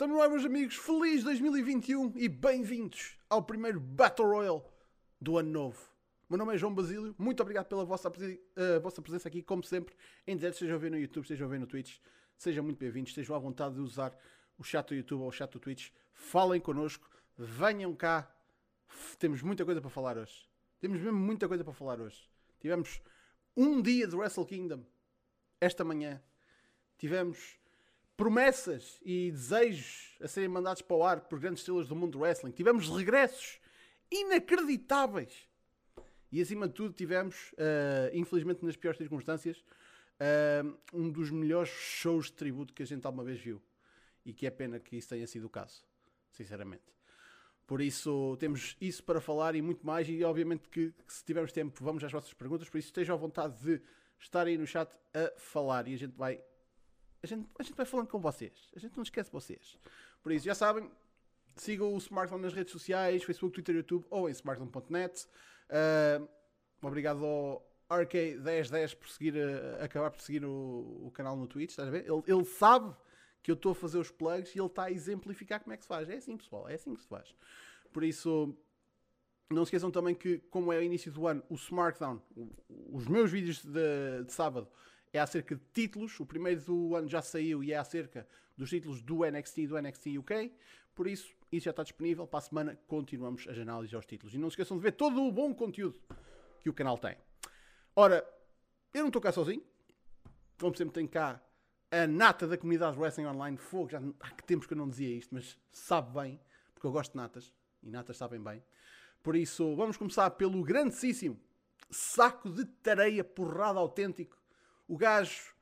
Estamos lá, meus amigos. Feliz 2021 e bem-vindos ao primeiro Battle Royale do ano novo. Meu nome é João Basílio. Muito obrigado pela vossa, uh, vossa presença aqui, como sempre, em direto. Estejam a ver no YouTube, estejam a ver no Twitch. Sejam muito bem-vindos. Estejam à vontade de usar o chat do YouTube ou o chat do Twitch. Falem connosco. Venham cá. Temos muita coisa para falar hoje. Temos mesmo muita coisa para falar hoje. Tivemos um dia de Wrestle Kingdom esta manhã. Tivemos promessas e desejos a serem mandados para o ar por grandes estrelas do mundo do wrestling. Tivemos regressos inacreditáveis. E acima de tudo, tivemos, uh, infelizmente nas piores circunstâncias, uh, um dos melhores shows de tributo que a gente alguma vez viu. E que é pena que isso tenha sido o caso, sinceramente. Por isso, temos isso para falar e muito mais. E obviamente que, que se tivermos tempo, vamos às vossas perguntas. Por isso, estejam à vontade de estar aí no chat a falar e a gente vai a gente, a gente vai falando com vocês. A gente não esquece vocês. Por isso, já sabem, sigam o Smartphone nas redes sociais, Facebook, Twitter, YouTube ou em smartphone.net. Uh, obrigado ao RK1010 por seguir, uh, acabar por seguir o, o, canal no Twitch. Estás a ver? Ele, ele sabe que eu estou a fazer os plugs e ele está a exemplificar como é que se faz. É assim, pessoal, é assim que se faz. Por isso, não se esqueçam também que, como é o início do ano, o Smartdown, os meus vídeos de, de sábado, é acerca de títulos. O primeiro do ano já saiu e é acerca dos títulos do NXT e do NXT UK. Por isso, isso já está disponível. Para a semana continuamos as análises aos títulos. E não se esqueçam de ver todo o bom conteúdo que o canal tem. Ora, eu não estou cá sozinho. Como sempre, tenho cá a nata da comunidade Wrestling Online. Fogo, já há que tempos que eu não dizia isto, mas sabe bem, porque eu gosto de natas. E natas sabem bem. Por isso, vamos começar pelo grandíssimo saco de tareia porrada autêntico o gajo,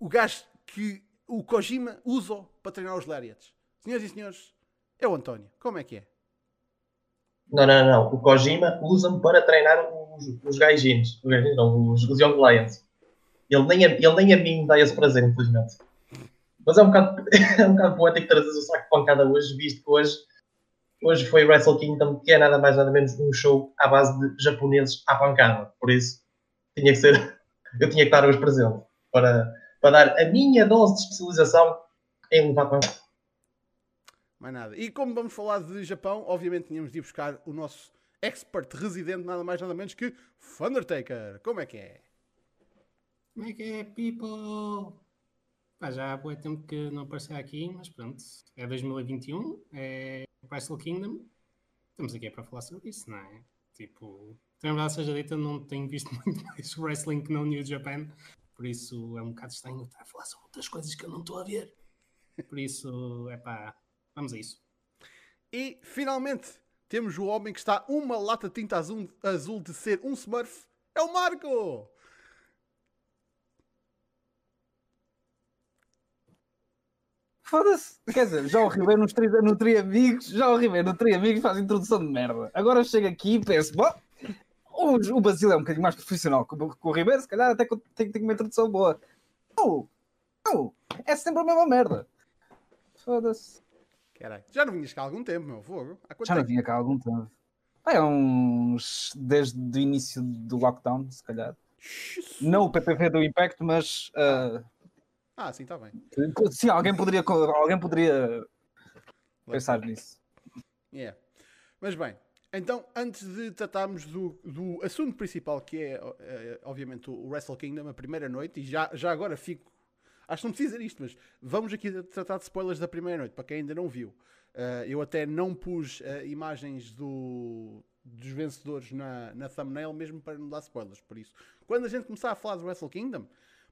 o gajo que o Kojima usa para treinar os Lariats. Senhoras e senhores, é o António. Como é que é? Não, não, não. O Kojima usa-me para treinar os, os gajinhos. Os não, os, os Young Lions. Ele nem, a, ele nem a mim dá esse prazer, infelizmente. Mas é um bocado, é um bocado poético trazer o saco de pancada hoje, visto que hoje, hoje foi Wrestle Kingdom, que é nada mais nada menos um show à base de japoneses à pancada. Por isso, tinha que ser eu tinha que estar hoje presente para, para dar a minha dose de especialização em levar pão. Mais nada. E como vamos falar de Japão, obviamente tínhamos de ir buscar o nosso expert residente, nada mais nada menos que Thundertaker. Como é que é? Como é que é, people? Pá, já há muito tempo que não apareceu aqui, mas pronto. É 2021, é Wrestle Kingdom. Estamos aqui para falar sobre isso, não é? Tipo, também verdade seja dita, não tenho visto muito mais wrestling que não New Japan, por isso é um bocado estranho estar a falar sobre outras coisas que eu não estou a ver. Por isso, é pá, vamos a isso. E finalmente temos o homem que está uma lata de tinta azul, azul de ser um Smurf, é o Marco! Foda-se. Quer dizer, já o Ribeiro nos tri, no Tri Amigos, já o Ribeiro no Tri Amigos faz introdução de merda. Agora chega aqui e penso, bom, o, o Basílio é um bocadinho mais profissional que o, o Ribeiro, se calhar até tem, tem uma introdução boa. Não, não, é sempre a mesma merda. Foda-se. Caralho, já não vinhas cá há algum tempo, meu fogo. Já não vinha cá há algum tempo. É uns. desde o início do lockdown, se calhar. Não o PPV do Impact, mas. Uh... Ah, sim, está bem. Sim, alguém poderia, alguém poderia pensar nisso. Yeah. Mas bem, então, antes de tratarmos do, do assunto principal, que é, é, obviamente o Wrestle Kingdom, a primeira noite, e já, já agora fico. Acho que não preciso dizer isto, mas vamos aqui tratar de spoilers da primeira noite, para quem ainda não viu. Uh, eu até não pus uh, imagens do, dos vencedores na, na thumbnail, mesmo para não dar spoilers. Por isso, quando a gente começar a falar do Wrestle Kingdom,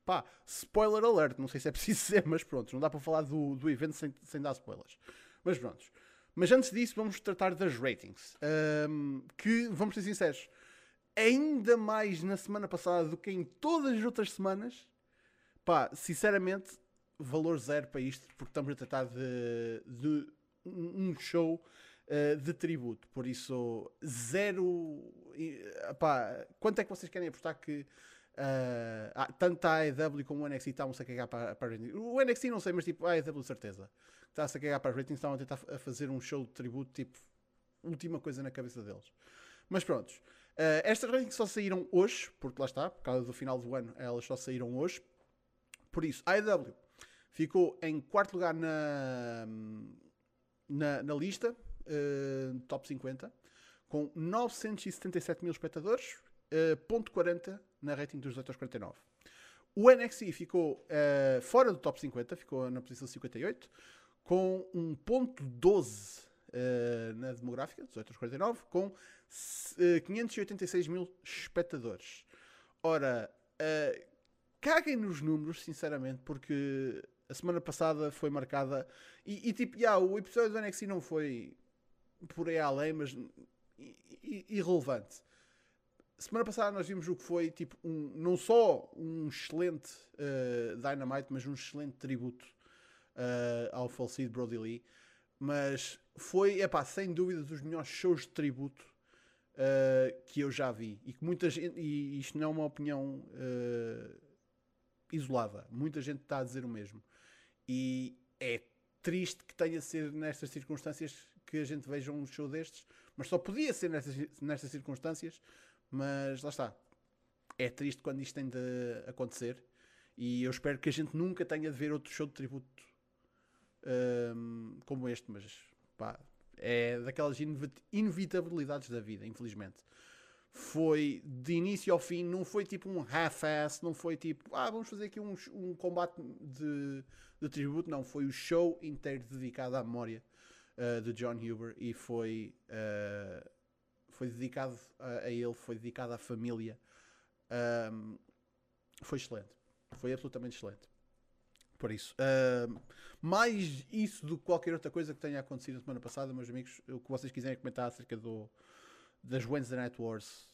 pá, spoiler alert, não sei se é preciso dizer, mas pronto, não dá para falar do, do evento sem, sem dar spoilers. Mas pronto. Mas antes disso, vamos tratar das ratings. Um, que, vamos ser sinceros, ainda mais na semana passada do que em todas as outras semanas. Pá, sinceramente, valor zero para isto, porque estamos a tratar de, de um show uh, de tributo. Por isso, zero. Pá, quanto é que vocês querem apostar que. Uh, tanto a AEW como o NXT estavam-se a cagar para, para o NXT não sei, mas tipo a AEW certeza está-se a cagar para ratings, estavam a tentar a fazer um show de tributo, tipo, última coisa na cabeça deles. Mas prontos. Uh, estas ratings só saíram hoje, porque lá está, por causa do final do ano, elas só saíram hoje. Por isso, a AEW ficou em quarto lugar na, na, na lista, uh, top 50, com 977 mil espectadores, uh, ponto 40 na rating dos 18 aos 49. O NXT ficou uh, fora do top 50, ficou na posição 58, com um ponto 12 uh, na demográfica, 18 aos 49, com uh, 586 mil espectadores. Ora, caguem nos números, sinceramente, porque a semana passada foi marcada e, e tipo, yeah, o episódio do NXT não foi por aí além, mas irrelevante. Semana passada nós vimos o que foi tipo um, não só um excelente uh, Dynamite, mas um excelente tributo uh, ao falecido Brody Lee. Mas foi, é pá, sem dúvida, dos melhores shows de tributo uh, que eu já vi. E que muita gente, e isto não é uma opinião isolada, muita gente está a dizer o mesmo. E é triste que tenha de ser nestas circunstâncias que a gente veja um show destes, mas só podia ser nestas, nestas circunstâncias. Mas lá está, é triste quando isto tem de acontecer. E eu espero que a gente nunca tenha de ver outro show de tributo um, como este, mas pá, é daquelas inevitabilidades da vida, infelizmente. Foi de início ao fim, não foi tipo um half-ass, não foi tipo, ah, vamos fazer aqui um, um combate de, de tributo, não, foi o show inteiro dedicado à memória uh, de John Huber e foi, uh, foi dedicado a, a, ele, foi dedicado à família. Um, foi excelente, foi absolutamente excelente. Por isso, uh, mais isso do que qualquer outra coisa que tenha acontecido na semana passada, meus amigos, o que vocês quiserem comentar acerca do, das Wednesday Night Wars,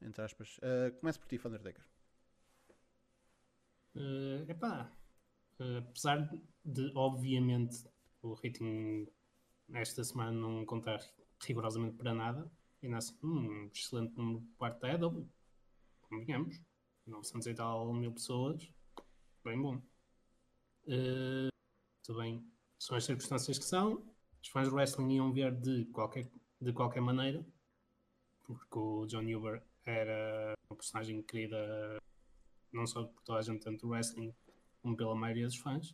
entre aspas. Uh, começo por ti, Undertaker. Uh, epá, uh, apesar de, obviamente, o rating esta semana não contar rigorosamente para nada, ainda um excelente número de parte da EW, convenhamos, 900 e tal mil pessoas, bem bom. Uh, bem, são as circunstâncias que são. Os fãs do wrestling iam ver de qualquer, de qualquer maneira, porque o John Huber era uma personagem querida não só por toda a gente dentro do wrestling, como pela maioria dos fãs.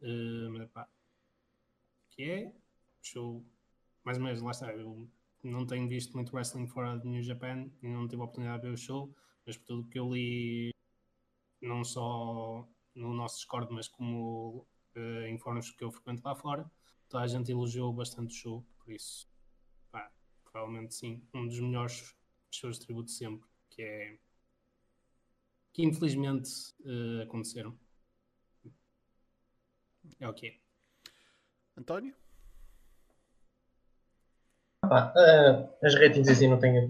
Uh, mas pá, que é show, mais ou menos, lá está. Eu não tenho visto muito wrestling fora de New Japan e não tive a oportunidade de ver o show, mas por tudo que eu li, não só no nosso Discord, mas como uh, em fóruns que eu frequento lá fora, toda a gente elogiou bastante o show, por isso, pá, provavelmente sim, um dos melhores shows de tributo sempre, que é que infelizmente uh, aconteceram. É o que é. António? Ah, uh, as ratings si não não, tem,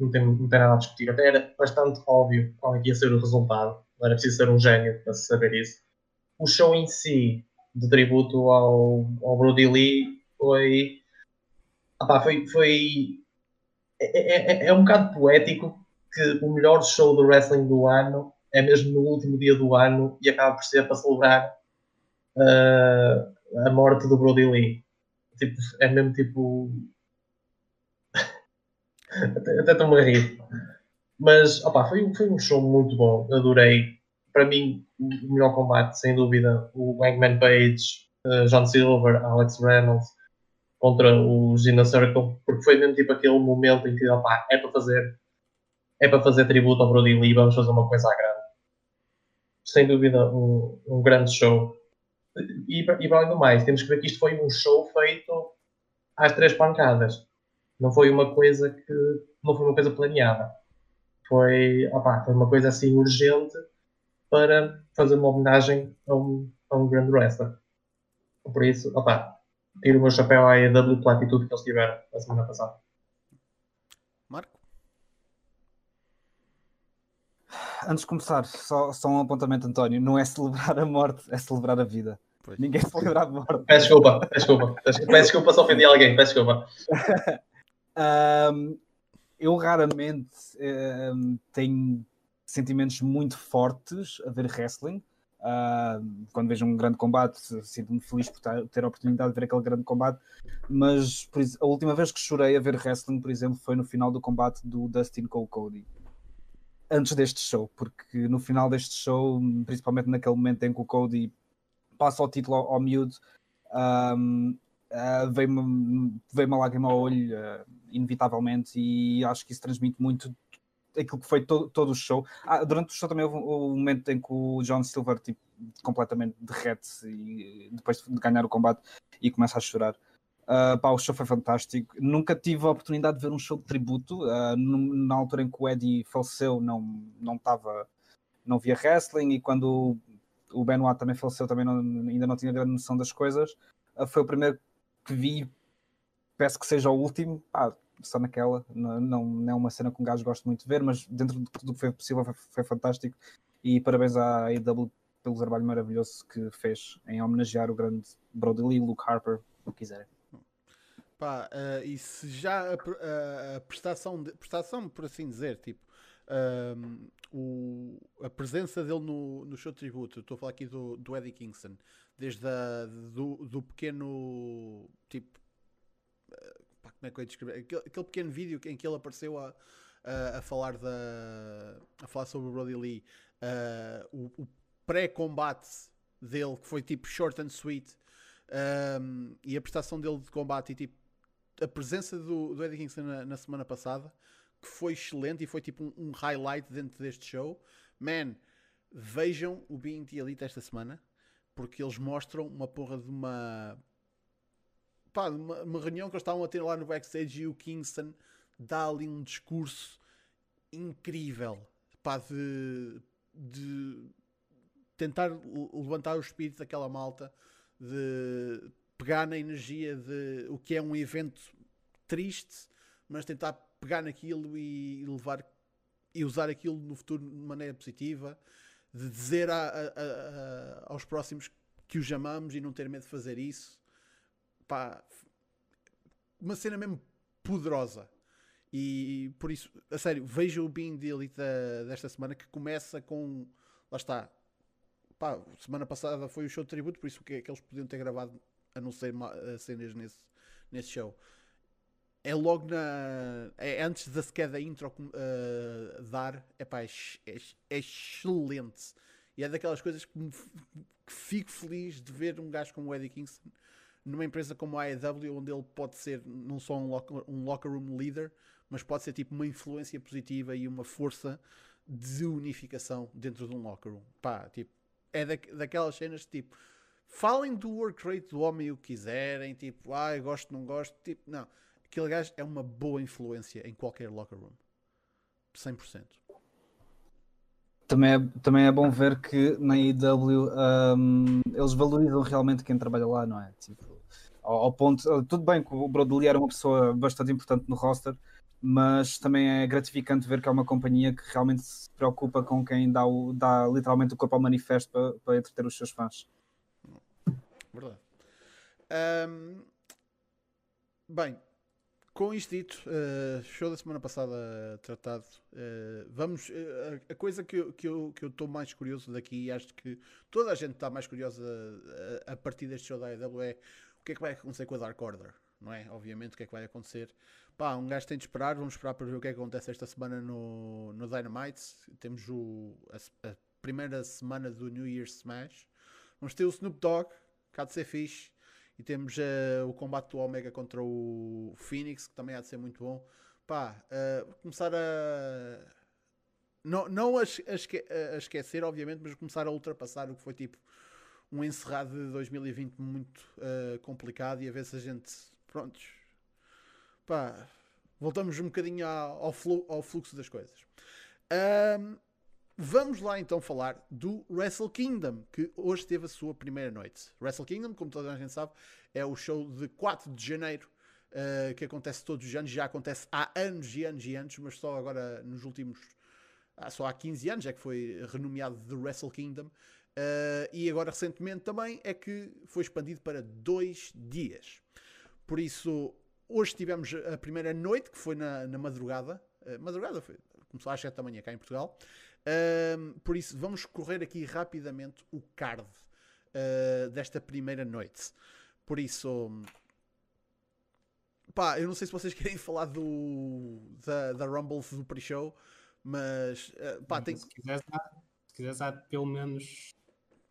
nada a discutir. Até era bastante óbvio qual é ia ser o resultado. Não era preciso ser um gênio para saber isso o show em si, de tributo ao, ao Brody Lee, foi. Opá, foi, foi é, é, é, um bocado poético que o melhor show do wrestling do ano é mesmo no último dia do ano e acaba por ser para celebrar uh, a morte do Brody Lee. Tipo, é mesmo tipo. Até estou-me a rir. Mas opa, foi, foi um show muito bom. Adorei para mim, o melhor combate, sem dúvida, o Hangman Page, uh, John Silver, Alex Reynolds contra o Gina Circle, porque foi mesmo tipo aquele momento em que opa, é para fazer é para fazer tributo ao Brody Lee, vamos fazer uma coisa à grande. Sem dúvida, um, um grande show. E, e para além do mais, temos que ver que isto foi um show feito às três pancadas. Não foi uma coisa que não foi uma coisa planeada. Foi, opa, foi uma coisa assim urgente para fazer uma homenagem a um, a um grande wrestler. Por isso, opa, tiro o meu chapéu à AEW pela atitude que eles tiveram a semana passada. Marco? Antes de começar, só, só um apontamento, António. Não é celebrar a morte, é celebrar a vida. Pois. Ninguém celebra a morte. Peço desculpa, peço desculpa. Peço desculpa se ofendi alguém, peço desculpa. um, eu raramente um, tenho sentimentos muito fortes a ver wrestling. Uh, quando vejo um grande combate, sinto-me feliz por ter a oportunidade de ver aquele grande combate. Mas por, a última vez que chorei a ver wrestling, por exemplo, foi no final do combate do Dustin Cole Cody. Antes deste show, porque no final deste show, principalmente naquele momento em que o Cody passa o título ao, ao miúdo, um, uh, veio-me veio uma lágrima ao olho, uh, inevitavelmente, e acho que isso transmite muito aquilo que foi todo, todo o show. Ah, durante o show também houve o momento em que o John Silver tipo, completamente derrete e depois de ganhar o combate e começa a chorar. Uh, pá, o show foi fantástico. Nunca tive a oportunidade de ver um show de tributo. Uh, na altura em que o Eddie faleceu, não não estava, não via wrestling e quando o Benoit também faleceu, também não, ainda não tinha grande noção das coisas. Uh, foi o primeiro que vi. Peço que seja o último. Ah, só naquela. Não, não, não é uma cena que um gajo gosta muito de ver, mas dentro do que foi possível foi, foi fantástico. E parabéns à AEW pelo trabalho maravilhoso que fez em homenagear o grande Brody Lee, Luke Harper, o que quiserem. Pá, uh, e se já a, a, a, prestação, de, prestação, por assim dizer, tipo, um, o, a presença dele no, no show de tributo, estou a falar aqui do, do Eddie Kingston, desde a, do, do pequeno, tipo, uh, pá, como é que eu ia descrever? Aquele, aquele, pequeno vídeo em que ele apareceu a, a, a falar, da, a falar sobre o Brody Lee, uh, o, o pré-combate dele, que foi tipo short and sweet, um, e a prestação dele de combate e tipo a presença do, do Eddie Kingston na, na, semana passada, que foi excelente e foi tipo um, um, highlight dentro deste show. Man, vejam o Being the Elite esta semana, porque eles mostram uma porra de uma. Pá, uma, uma reunião que eles estavam a ter lá no backstage e o Kingston dá ali um discurso incrível pá, de, de tentar levantar o espírito daquela malta, de pegar na energia de o que é um evento triste, mas tentar pegar naquilo e levar e usar aquilo no futuro de maneira positiva, de dizer a, a, a, aos próximos que os amamos e não ter medo de fazer isso. Pá, uma cena mesmo poderosa. E por isso, a sério, veja o Being the Elite desta semana que começa com. Lá está, pá, semana passada foi o show de tributo, por isso que, que eles podiam ter gravado a não ser cenas nesse, nesse show. É logo na. É antes da sequer da intro uh, dar. Epá, é, é, é excelente. E é daquelas coisas que, me, que fico feliz de ver um gajo como o Eddie Kingston numa empresa como a AEW, onde ele pode ser não só um locker, um locker room leader, mas pode ser tipo uma influência positiva e uma força de unificação dentro de um locker room. Pá, tipo, é da, daquelas cenas tipo falem do work rate do homem o que quiserem, tipo, ah, gosto, não gosto, tipo, não. Aquele gajo é uma boa influência em qualquer locker room. 100%. Também é, também é bom ver que na IW um, eles valorizam realmente quem trabalha lá, não é? Tipo, ao, ao ponto, tudo bem que o Brody era uma pessoa bastante importante no roster, mas também é gratificante ver que é uma companhia que realmente se preocupa com quem dá, o, dá literalmente o corpo ao manifesto para, para entreter os seus fãs. Verdade. Um, bem, com isto dito, uh, show da semana passada tratado, uh, vamos. Uh, a coisa que eu estou que eu, que eu mais curioso daqui, e acho que toda a gente está mais curiosa a, a, partir deste show da AEW, é o que é que vai acontecer com a Dark Order, não é? Obviamente, o que é que vai acontecer Pá, um gajo tem de esperar, vamos esperar para ver o que é que acontece esta semana no, no Dynamite. Temos o, a, primeira semana do New Year's Smash. Vamos ter o Snoop Dogg, cá de ser fixe. E temos uh, o combate do Omega contra o Phoenix, que também há de ser muito bom. Pá, uh, começar a. Não, não a, esque a, esquecer, obviamente, mas começar a ultrapassar o que foi tipo um encerrado de 2020 muito uh, complicado e a ver se a gente. Prontos pá, voltamos um bocadinho ao, flu, ao fluxo das coisas. Um, vamos lá então falar do Wrestle Kingdom, que hoje teve a sua primeira noite. Wrestle Kingdom, como toda a gente sabe, é o show de 4 de janeiro. Uh, que acontece todos os anos, já acontece há anos e anos e anos, mas só agora nos últimos, ah, só há 15 anos é que foi renomeado de Wrestle Kingdom. Uh, e agora recentemente também é que foi expandido para dois dias. Por isso, Hoje tivemos a primeira noite, que foi na, na madrugada. Uh, madrugada foi, começou às 7 da manhã cá em Portugal. Uh, por isso, vamos correr aqui rapidamente o card uh, desta primeira noite. Por isso, pá, eu não sei se vocês querem falar do da, da Rumble do pre-show, mas uh, pá, tem... se, quiseres dar, se quiseres dar pelo menos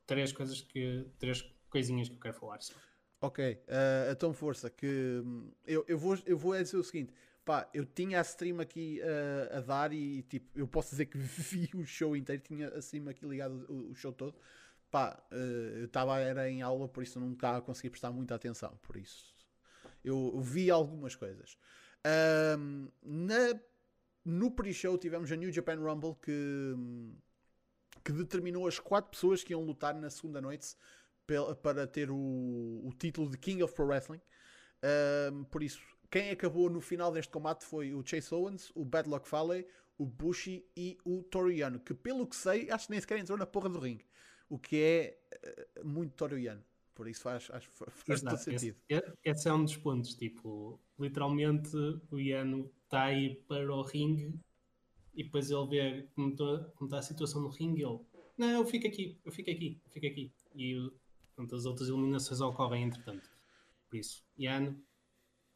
três coisas que três coisinhas que eu quero falar. Só. Ok, uh, então força, que hum, eu, eu, vou, eu vou dizer o seguinte, pá, eu tinha a stream aqui uh, a dar e tipo, eu posso dizer que vi o show inteiro, tinha a stream aqui ligado o, o show todo, pá, uh, eu estava era em aula, por isso não estava a conseguir prestar muita atenção, por isso eu, vi algumas coisas. Um, na, no pre-show tivemos a New Japan Rumble que, que determinou as quatro pessoas que iam lutar na segunda noite para ter o, o título de King of Pro Wrestling. Um, por isso, quem acabou no final deste combate foi o Chase Owens, o Bad Luck Fale, o Bushi e o Toriano, que pelo que sei, acho que nem sequer entrou na porra do ringue, o que é uh, muito Toriano. Por isso faz, faz, faz todo sentido. Esse, esse, é um dos pontos, tipo, literalmente o Iano está aí para o ringue e depois ele vê como está a situação no ringue ele, não, eu fico aqui, eu fico aqui, eu fico aqui. E Portanto, as outras eliminações ocorrem entretanto. Por isso, Iano,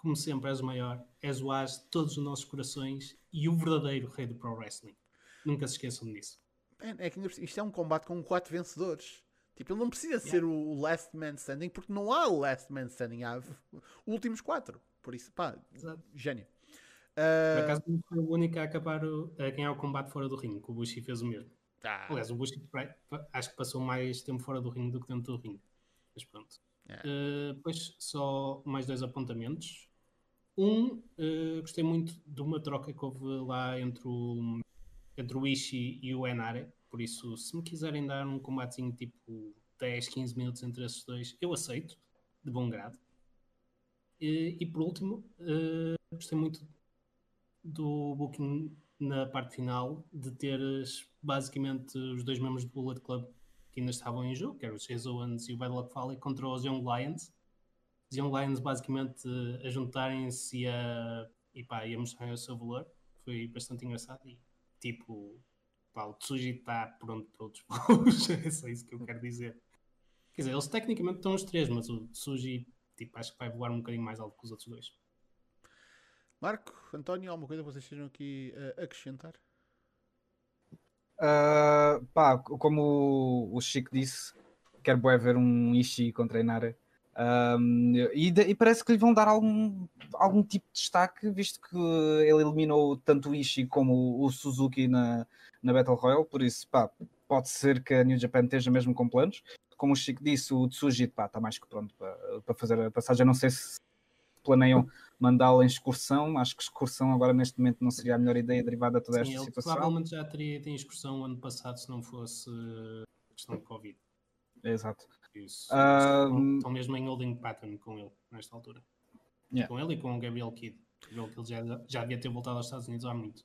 como sempre, és o maior, és o as de todos os nossos corações e o verdadeiro rei do Pro Wrestling. Nunca se esqueçam disso. É, é que isto é um combate com quatro vencedores. Tipo, ele não precisa yeah. ser o last man standing, porque não há last man standing, há últimos quatro. Por isso, pá, Exato. gênio. Uh... Por acaso, não foi o único a acabar o, a ganhar o combate fora do ringue, que o Bushi fez o mesmo. Ah. Aliás, o Bushi acho que passou mais tempo fora do ringue do que dentro do ringue. Mas pronto. Uh, depois, só mais dois apontamentos. Um, uh, gostei muito de uma troca que houve lá entre o, entre o Ishii e o Enare. Por isso, se me quiserem dar um combatezinho tipo 10, 15 minutos entre esses dois, eu aceito, de bom grado. E, e por último, uh, gostei muito do booking na parte final de teres basicamente os dois membros do Bullet Club que ainda estavam em jogo, que eram os Chase e o Bad Luck Fale, contra os Young Lions. Os Young Lions basicamente a juntarem-se e a, e, pá, e a mostrarem o seu valor. Foi bastante engraçado e tipo, pá, o Tsuji está pronto para outros povos. é só isso que eu quero dizer. Quer dizer, eles tecnicamente estão os três, mas o Tsuji tipo, acho que vai voar um bocadinho mais alto que os outros dois. Marco, António, alguma coisa que vocês estejam aqui a acrescentar? Uh, pá, como o Chico disse, quero bué ver um Ishii contra Inara. Um, e, de, e, parece que lhe vão dar algum, algum tipo de destaque, visto que ele eliminou tanto o Ishii como o, o Suzuki na, na Battle Royale, por isso pá, pode ser que a New Japan esteja mesmo com planos. Como o Chico disse, o Tsuji está mais que pronto para, para fazer a passagem. Eu não sei se planeiam mandá-lo em excursão. Acho que excursão agora neste momento não seria a melhor ideia derivada de toda Sim, esta situação. Provavelmente já teria ido em excursão ano passado se não fosse a questão de Covid. Exato. Isso, um... Estão mesmo em holding pattern com ele nesta altura. Yeah. Com ele e com o Gabriel Kidd. Ele já, já devia ter voltado aos Estados Unidos há muito.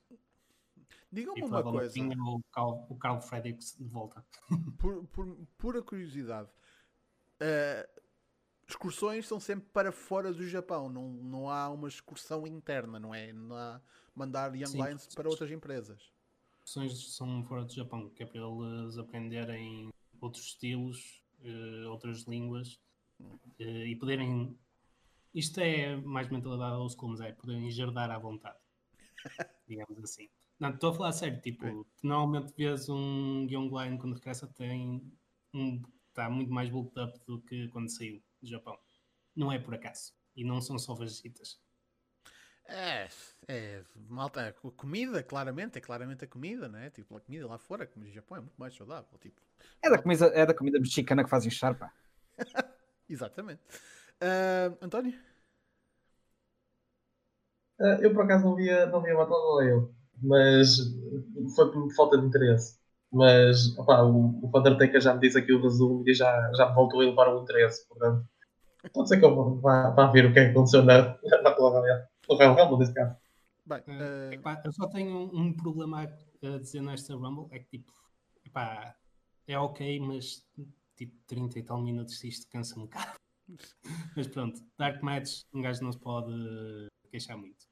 Diga-me uma coisa. Tinha o Carl, o Carl Fredericks de volta. Por, por pura curiosidade, uh, excursões são sempre para fora do Japão, não, não há uma excursão interna, não é? Não há mandar Young Sim, Lions para outras empresas. Excursões são fora do Japão, que é para eles aprenderem outros estilos, uh, outras línguas uh, e poderem. Isto é mais mentalidade aos school, mas é poderem herdar à vontade, digamos assim. Não, estou a falar sério, tipo, normalmente vês um Young Lion quando regressa tem um, está muito mais bulked up do que quando saiu do Japão. Não é por acaso. E não são só vagitas. É, é, malta, a comida, claramente, é claramente a comida, não é? Tipo, a comida lá fora, como no Japão, é muito mais saudável. Tipo, é, da comida, é da comida mexicana que fazem charpa. Exatamente. Uh, António? Uh, eu por acaso não via, não via Battle eu, mas foi por falta de interesse. Mas opa, o, o Undertaker já me disse aqui o resumo e já, já me voltou a elevar o interesse, portanto. Pode ser que eu vá, vá ver o que é que aconteceu na, na Royal Rumble, nesse caso. Bem, uh... epá, eu só tenho um, um, problema a dizer nesta Rumble, é que tipo, epá, é ok, mas tipo 30 e tal minutos isto cansa um bocado. mas pronto, Dark Match, um gajo não se pode queixar muito.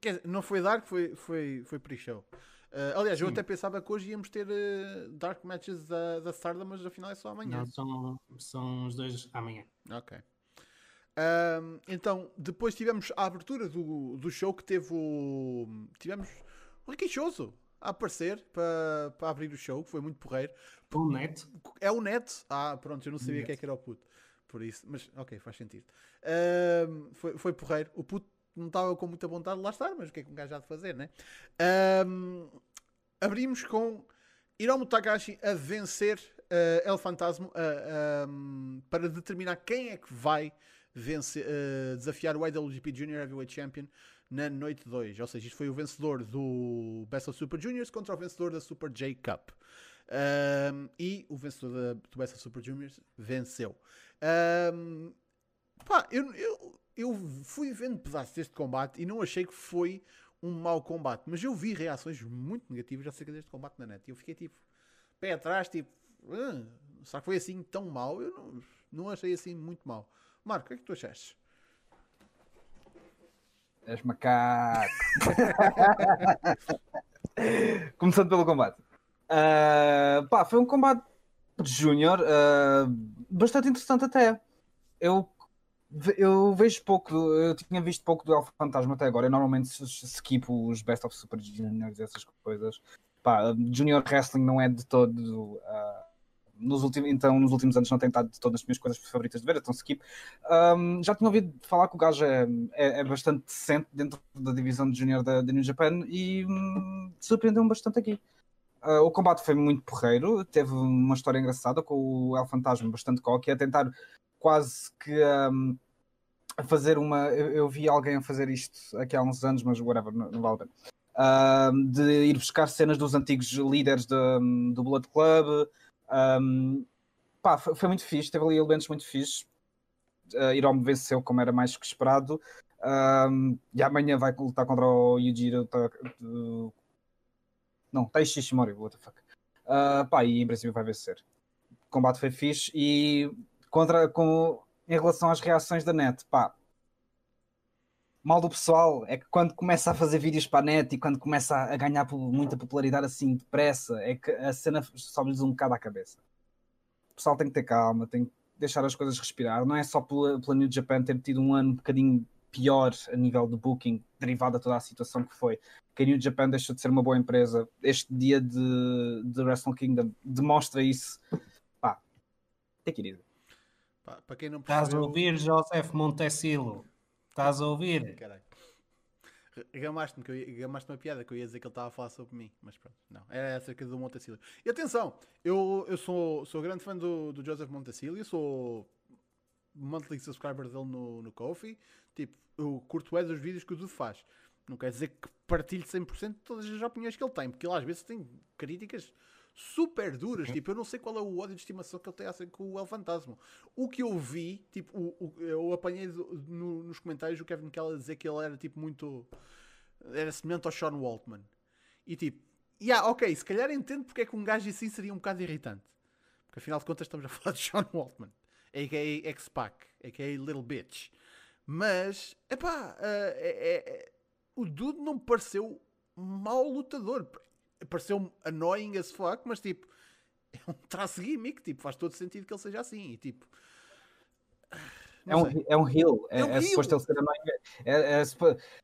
Quer dizer, não foi Dark, foi, foi, foi pre-show. Uh, aliás, Sim. eu até pensava que hoje íamos ter uh, Dark Matches da, da Stardom, mas afinal é só amanhã. Não, são, são os dois amanhã. Ok. Uh, então, depois tivemos a abertura do, do show que teve o. Tivemos o Ricky Choso a aparecer para, para abrir o show, que foi muito porreiro. O Net? É o Net. Ah, pronto, eu não sabia o que é que era o puto. Por isso, mas ok, faz sentido. Ahm, foi, foi porreiro. O puto não estava com muita vontade de lá estar, mas o que é que um gajo há de fazer, né? Ahm, abrimos com Hiromu Takashi a vencer eh, El Fantasma eh, ahm, para determinar quem é que vai eh, desafiar o IWGP Junior Heavyweight Champion na noite 2. Ou seja, isto foi o vencedor do Best of Super Juniors contra o vencedor da Super J Cup. Um, e o vencedor da, do Best of Super Juniors venceu. Um, pá, eu, eu, eu fui vendo pedaços deste combate e não achei que foi um mau combate, mas eu vi reações muito negativas acerca deste combate na net. E eu fiquei tipo, pé atrás, tipo, "Ah, será que foi assim tão mau? Eu não, não achei assim muito mau. Marco, o que é que tu achaste? És macaco. Começando pelo combate. Ah, pá, foi um combate júnior ah, bastante interessante até. Eu, eu vejo pouco, eu tinha visto pouco do Alpha Fantasma até agora. Eu normalmente s- s- skipo os Best of Super Juniors e essas coisas. Pá, Junior Wrestling não é de todo. ah, nos últimos, então, nos últimos anos não tem estado de todas as minhas coisas favoritas de ver, então skip. Um, já tinha ouvido falar que o gajo é, é, é bastante decente dentro da divisão de Junior da, da New Japan e hum, surpreendeu-me bastante aqui. Uh, o combate foi muito porreiro, teve uma história engraçada com o El Fantasma bastante cocky, a tentar quase que um, fazer uma. Eu, eu vi alguém a fazer isto aqui há uns anos, mas whatever, não, não vale a pena. Um, de ir buscar cenas dos antigos líderes do, do Blood Club. Um, pá, foi, foi muito fixe, teve ali elementos muito fixes. Uh, Hiromu venceu como era mais que esperado. Um, e amanhã vai lutar contra o Yujiro. Do- Não, Taishi Shimori, what the fuck. Uh, pá, e em princípio vai vencer. O combate foi fixe e contra, com, em relação às reações da net, pá. Mal do pessoal é que quando começa a fazer vídeos para a net e quando começa a ganhar muita popularidade assim depressa, é que a cena sobe-lhes um bocado à cabeça. O pessoal tem que ter calma, tem que deixar as coisas respirar. Não é só pela, pela New Japan ter tido um ano um bocadinho pior a nível de booking, derivado de toda a situação que foi. Que a New Japan deixou de ser uma boa empresa. Este dia de, de Wrestle Kingdom demonstra isso. Pá, tem que ir. Pá, para quem não Estás a percebeu... ouvir, José Montecilo? Estás a ouvir? Caralho. Gamaste-me que eu ia- gamaste uma piada que eu ia dizer que ele estava a falar sobre mim, mas pronto, não. Era acerca do Montecílio. E atenção, eu, eu sou, sou grande fã do, do Joseph Montecílio, sou monthly subscriber dele no, no Kofi. Tipo, eu curto é dos vídeos que o Dudu faz. Não quer dizer que partilhe 100% de todas as opiniões que ele tem, porque ele às vezes tem críticas super duras. Tipo, eu não sei qual é o ódio de estimação que ele tem acerca com o El Fantasma. O que eu vi, tipo, o, o- eu apanhei no- nos comentários o Kevin Keller a dizer que ele era tipo muito. Era semelhante ao Sean Waltman. E tipo, yeah, ok, se calhar entendo porque é que um gajo assim seria um bocado irritante. Porque afinal de contas estamos a falar de Sean Waltman, a.k.a. X-Pac, a.k.a. Little Bitch. Mas, epá, é, é, é, o Dude não me pareceu mau lutador. Pareceu-me annoying as fuck, mas tipo, é um traço gimmick, tipo, faz todo sentido que ele seja assim. E tipo, É um, é um heel. É, É um é suposto ele ser a mãe. É, é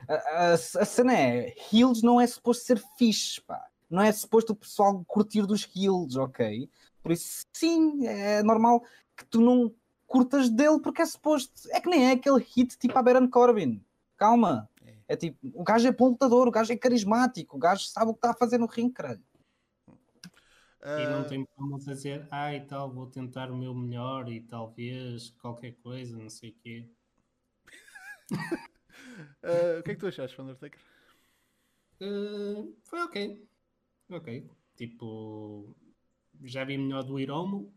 a, a- a cena é: heels não é suposto ser fixe, pá. Não é suposto o pessoal curtir dos heels, ok? Por isso, sim, é normal que tu não curtas dele porque é suposto. É que nem é aquele hit tipo a Baron Corbin. Calma. É tipo, o gajo é bom lutador, o gajo é carismático, o gajo sabe o que está a fazer no ringue, caralho. E não ah, tem como dizer, ah, e tal, vou tentar o meu melhor e talvez qualquer coisa, não sei o quê. ah, o que é que tu achaste, Undertaker? Uh, foi ok. Ok. Tipo, já vi melhor do Iromo.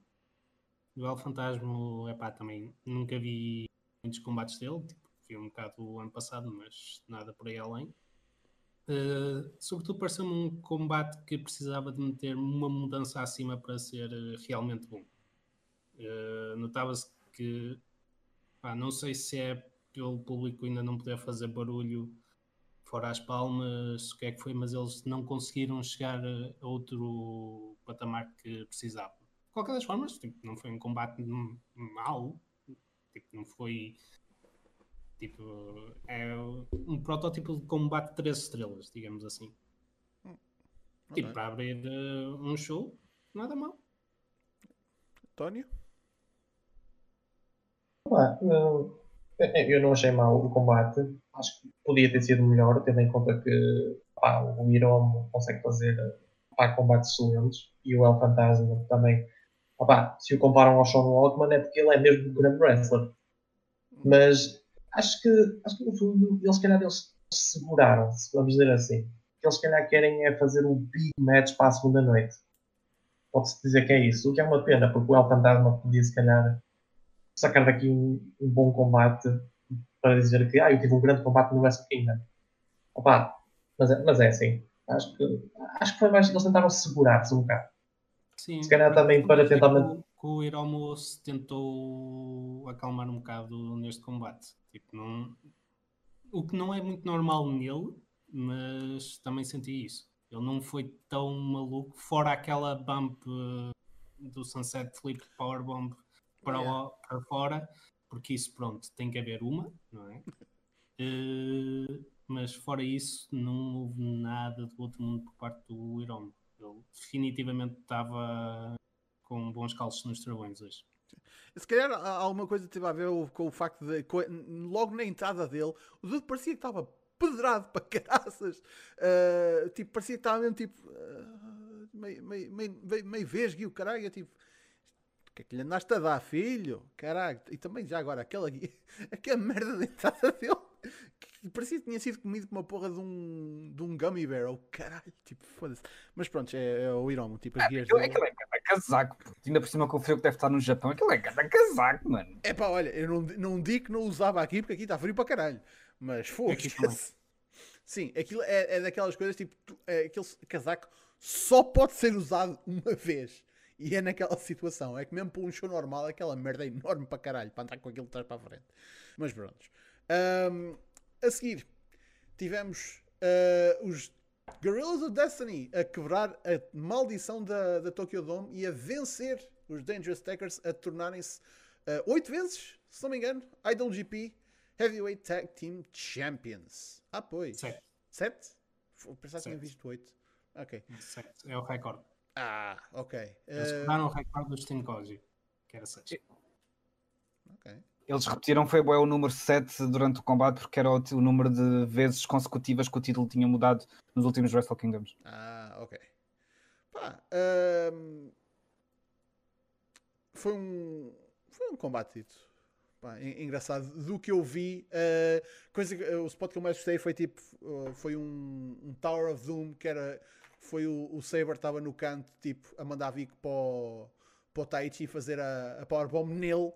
Do El Fantasma, epá, também nunca vi muitos combates dele. Tipo, vi um bocado o ano passado, mas nada por aí além. Uh, sobretudo pareceu-me um combate que precisava de meter uma mudança acima para ser realmente bom. Uh, Notava-se que, pá, não sei se é pelo público ainda não poder fazer barulho fora as palmas, o que é que foi, mas eles não conseguiram chegar a outro patamar que precisavam. De qualquer das formas, tipo, não foi um combate mau, tipo, não foi tipo, é um protótipo de combate de 3 estrelas, digamos assim. Tipo, Ok. para abrir eh, um show, nada mal. António? Pá, não- eu não achei mal o combate. Acho que podia ter sido melhor, tendo em conta que pá, o Hiromo consegue fazer pá, combates excelentes e o El Fantasma também. Opá, se o comparam ao Sean Waltman é porque ele é mesmo um grande wrestler. Mas acho que, acho que no fundo eles, se calhar, eles seguraram-se, vamos dizer assim. O que eles, se calhar, querem é fazer um big match para a segunda noite. Pode-se dizer que é isso, o que é uma pena, porque o El Fantasma podia, se calhar, sacar daqui um, um bom combate para dizer que ah, eu tive um grande combate no Wrestle Kingdom. Opa, mas, é- mas é assim. Acho que, acho que foi mais que eles tentaram segurar-se um bocado. Sim, Se calhar também para tentar que o Hiromu se tentou acalmar um bocado neste combate. Tipo, não... O que não é muito normal nele, mas também senti isso. Ele não foi tão maluco, fora aquela bump eh, do Sunset Flip Powerbomb para, Yeah. o- para fora, porque isso, pronto, tem que haver uma, não é? Eh, mas fora isso, não houve nada do outro mundo por parte do Hiromu. Ele definitivamente estava com bons calços nos travões hoje. Se calhar alguma coisa que teve a ver com o facto de, logo na entrada dele, o dude parecia que estava pedrado para caraças. Ah, tipo, parecia que estava mesmo tipo. ah, meio, meio, meio, meio, vesgo o caralho. Tipo, o que é que lhe andaste a dar, filho? Caralho. E também já agora, aquela, aquela merda da entrada dele. Que parecia que tinha sido comido com uma porra de um, de um gummy bear. Oh, caralho, tipo, foda-se. Mas pronto, é, é o Hiromo, tipo, as guias Aquilo, dele. é cada casaco, ainda por cima com o frio que deve estar no Japão, aquilo é cada casaco, mano. É pá, olha, eu não, não digo que não usava aqui porque aqui está frio para caralho. Mas esquece. Sim, aquilo é, é daquelas coisas tipo, tu- é, aquele casaco só pode ser usado uma vez. E é naquela situação. É que mesmo para um show normal, aquela merda é enorme para caralho para andar com aquilo de trás para a frente. Mas pronto. Ahm, a seguir, tivemos ah, os Guerrillas of Destiny a quebrar a maldição da, da Tokyo Dome e a vencer os Dangerous Takers a tornarem-se ah, oito vezes, se não me engano, IWGP Heavyweight Tag Team Champions. Ah, pois. Sete. Sete? Pensava que tinha Sete. visto oito. Ok. Sete. É o recorde. Ah, ok. Eles Ah, quebraram o recorde do Stinkoji, que era 6. Eles repetiram, foi o número 7 durante o combate, porque era o, o número de vezes consecutivas que o título tinha mudado nos últimos Wrestle Kingdoms. Ah, ok. Pá, ahm, foi um foi um combate Pá, en- engraçado do que eu vi ah, coisa que- o spot que eu mais gostei foi tipo ah, foi um, um Tower of Doom que era foi o, o Saber estava no canto tipo a mandar Vic para o, para o Taichi fazer a, a powerbomb nele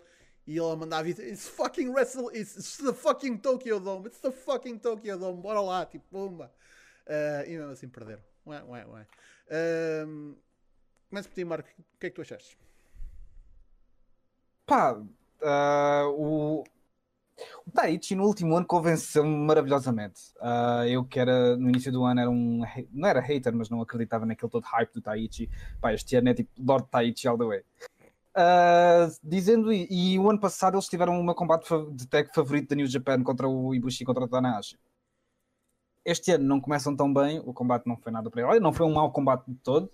e ele a mandar Vic it's fucking wrestle it's, it's the fucking Tokyo Dome it's the fucking Tokyo Dome bora lá tipo pumba Ah, e mesmo assim perderam ué, ué, ué. Ahm, Começa por ti, Marco. O que é que tu achaste? Pá, ah, o, o Taichi no último ano convenceu-me maravilhosamente. Ah, eu que era no início do ano era um não era hater, mas não acreditava naquele todo hype do Taichi. Pá, este ano é tipo Lord Taichi all the way. Ah, dizendo e, e o ano passado eles tiveram meu combate de tag favorito da New Japan contra o Ibushi contra o Tanahashi. Este ano não começam tão bem, o combate não foi nada para ele. Não foi um mau combate de todo.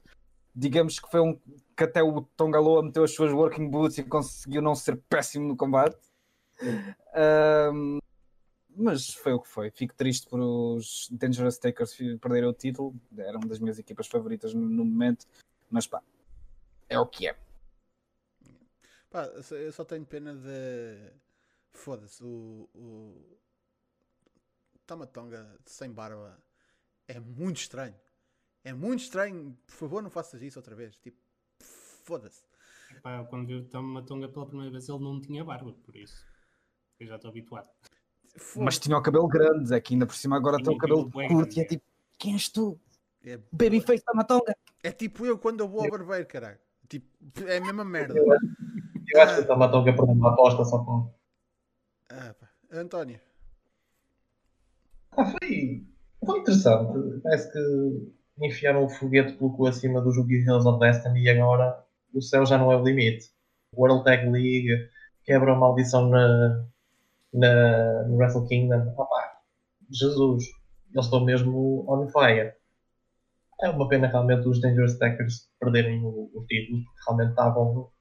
Digamos que foi um que até o Tongaloa meteu as suas working boots e conseguiu não ser péssimo no combate. Ahm, mas foi o que foi. Fico triste por os Dangerous Takers perderem o título. Era uma das minhas equipas favoritas no, no momento. Mas pá, é o que é. Pá, eu só- tenho pena de. Foda-se, o. o... Tamatonga sem barba é muito estranho. É muito estranho. Por favor, não faças isso outra vez. Tipo, foda-se. Pá, quando vi o Tamatonga pela primeira vez, ele não tinha barba, por isso. Eu já estou habituado. Mas tinha o cabelo grande, é que ainda por cima agora tem o cabelo curto e é tipo, quem és tu? É, Babyface Tamatonga. é tipo eu quando eu vou ao barbeiro, caralho. Tipo, é a mesma merda. Eu acho que o Tamatonga perdeu uma aposta só com. Ah, pá. António. Ah, foi, foi interessante. Parece que enfiaram o foguete pelo cu acima dos Guerrillas of Destiny e agora o céu já não é o limite. World Tag League quebra a maldição na, na, no Wrestle Kingdom. Opa, Jesus, eles estão mesmo on fire. É uma pena realmente os Dangerous Tackers perderem o, o título, porque realmente estavam,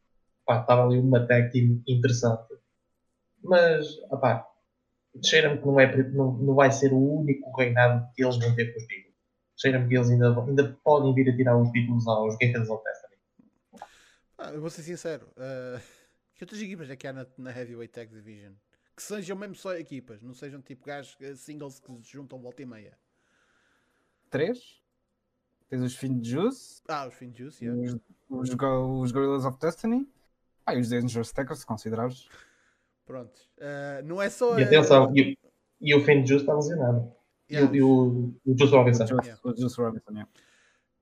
pá, estava ali uma tag team interessante. Mas, opá, cheira-me que não, é, não, não vai ser o único reinado que eles vão ter com os títulos. Cheira-me que eles ainda, ainda podem vir a tirar os títulos aos Guerreiros of Destiny. Ah, eu vou ser sincero. Uh, que outras equipas é que há na, na Heavyweight Tag Division? Que sejam mesmo só equipas, não sejam tipo gajos eh, singles que se juntam volta e meia. Três? Tens os Fiend Juice, Ah, os Finn Juice, yeah. os, os, os Gorillas of Destiny, ah, e os Dangerous Tackers, se considerares. Pronto. Uh, não é só. E a- atenção, e, e o Finn Juice está lesionado. Yeah. E, o, o Juice Robinson. O Juice Robinson, yeah.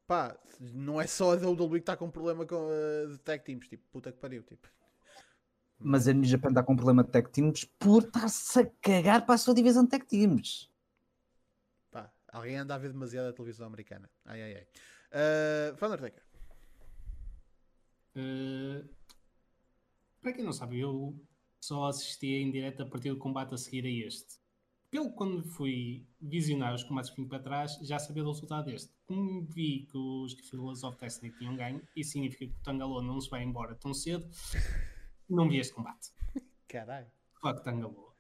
Pá, não é só a WWE que está com problema com, uh, de tag teams. Tipo, puta que pariu. Tipo. Mas a New Japan está com um problema de tag teams por estar-se a cagar para a sua divisão de tag teams. Pá, alguém anda a ver demasiado a televisão americana. Ai, ai, ai. Uh, Van Undertaker. Uh, para quem não sabe, eu só assisti em direto a partir do combate a seguir a este. Eu, quando fui visionar os combates que vim para trás, já sabia do resultado deste. Como vi que os Guerrillas of Destiny tinham ganho, isso significa que o Tangaloa não se vai embora tão cedo, não vi este combate. Caralho. Fuck Tangaloa.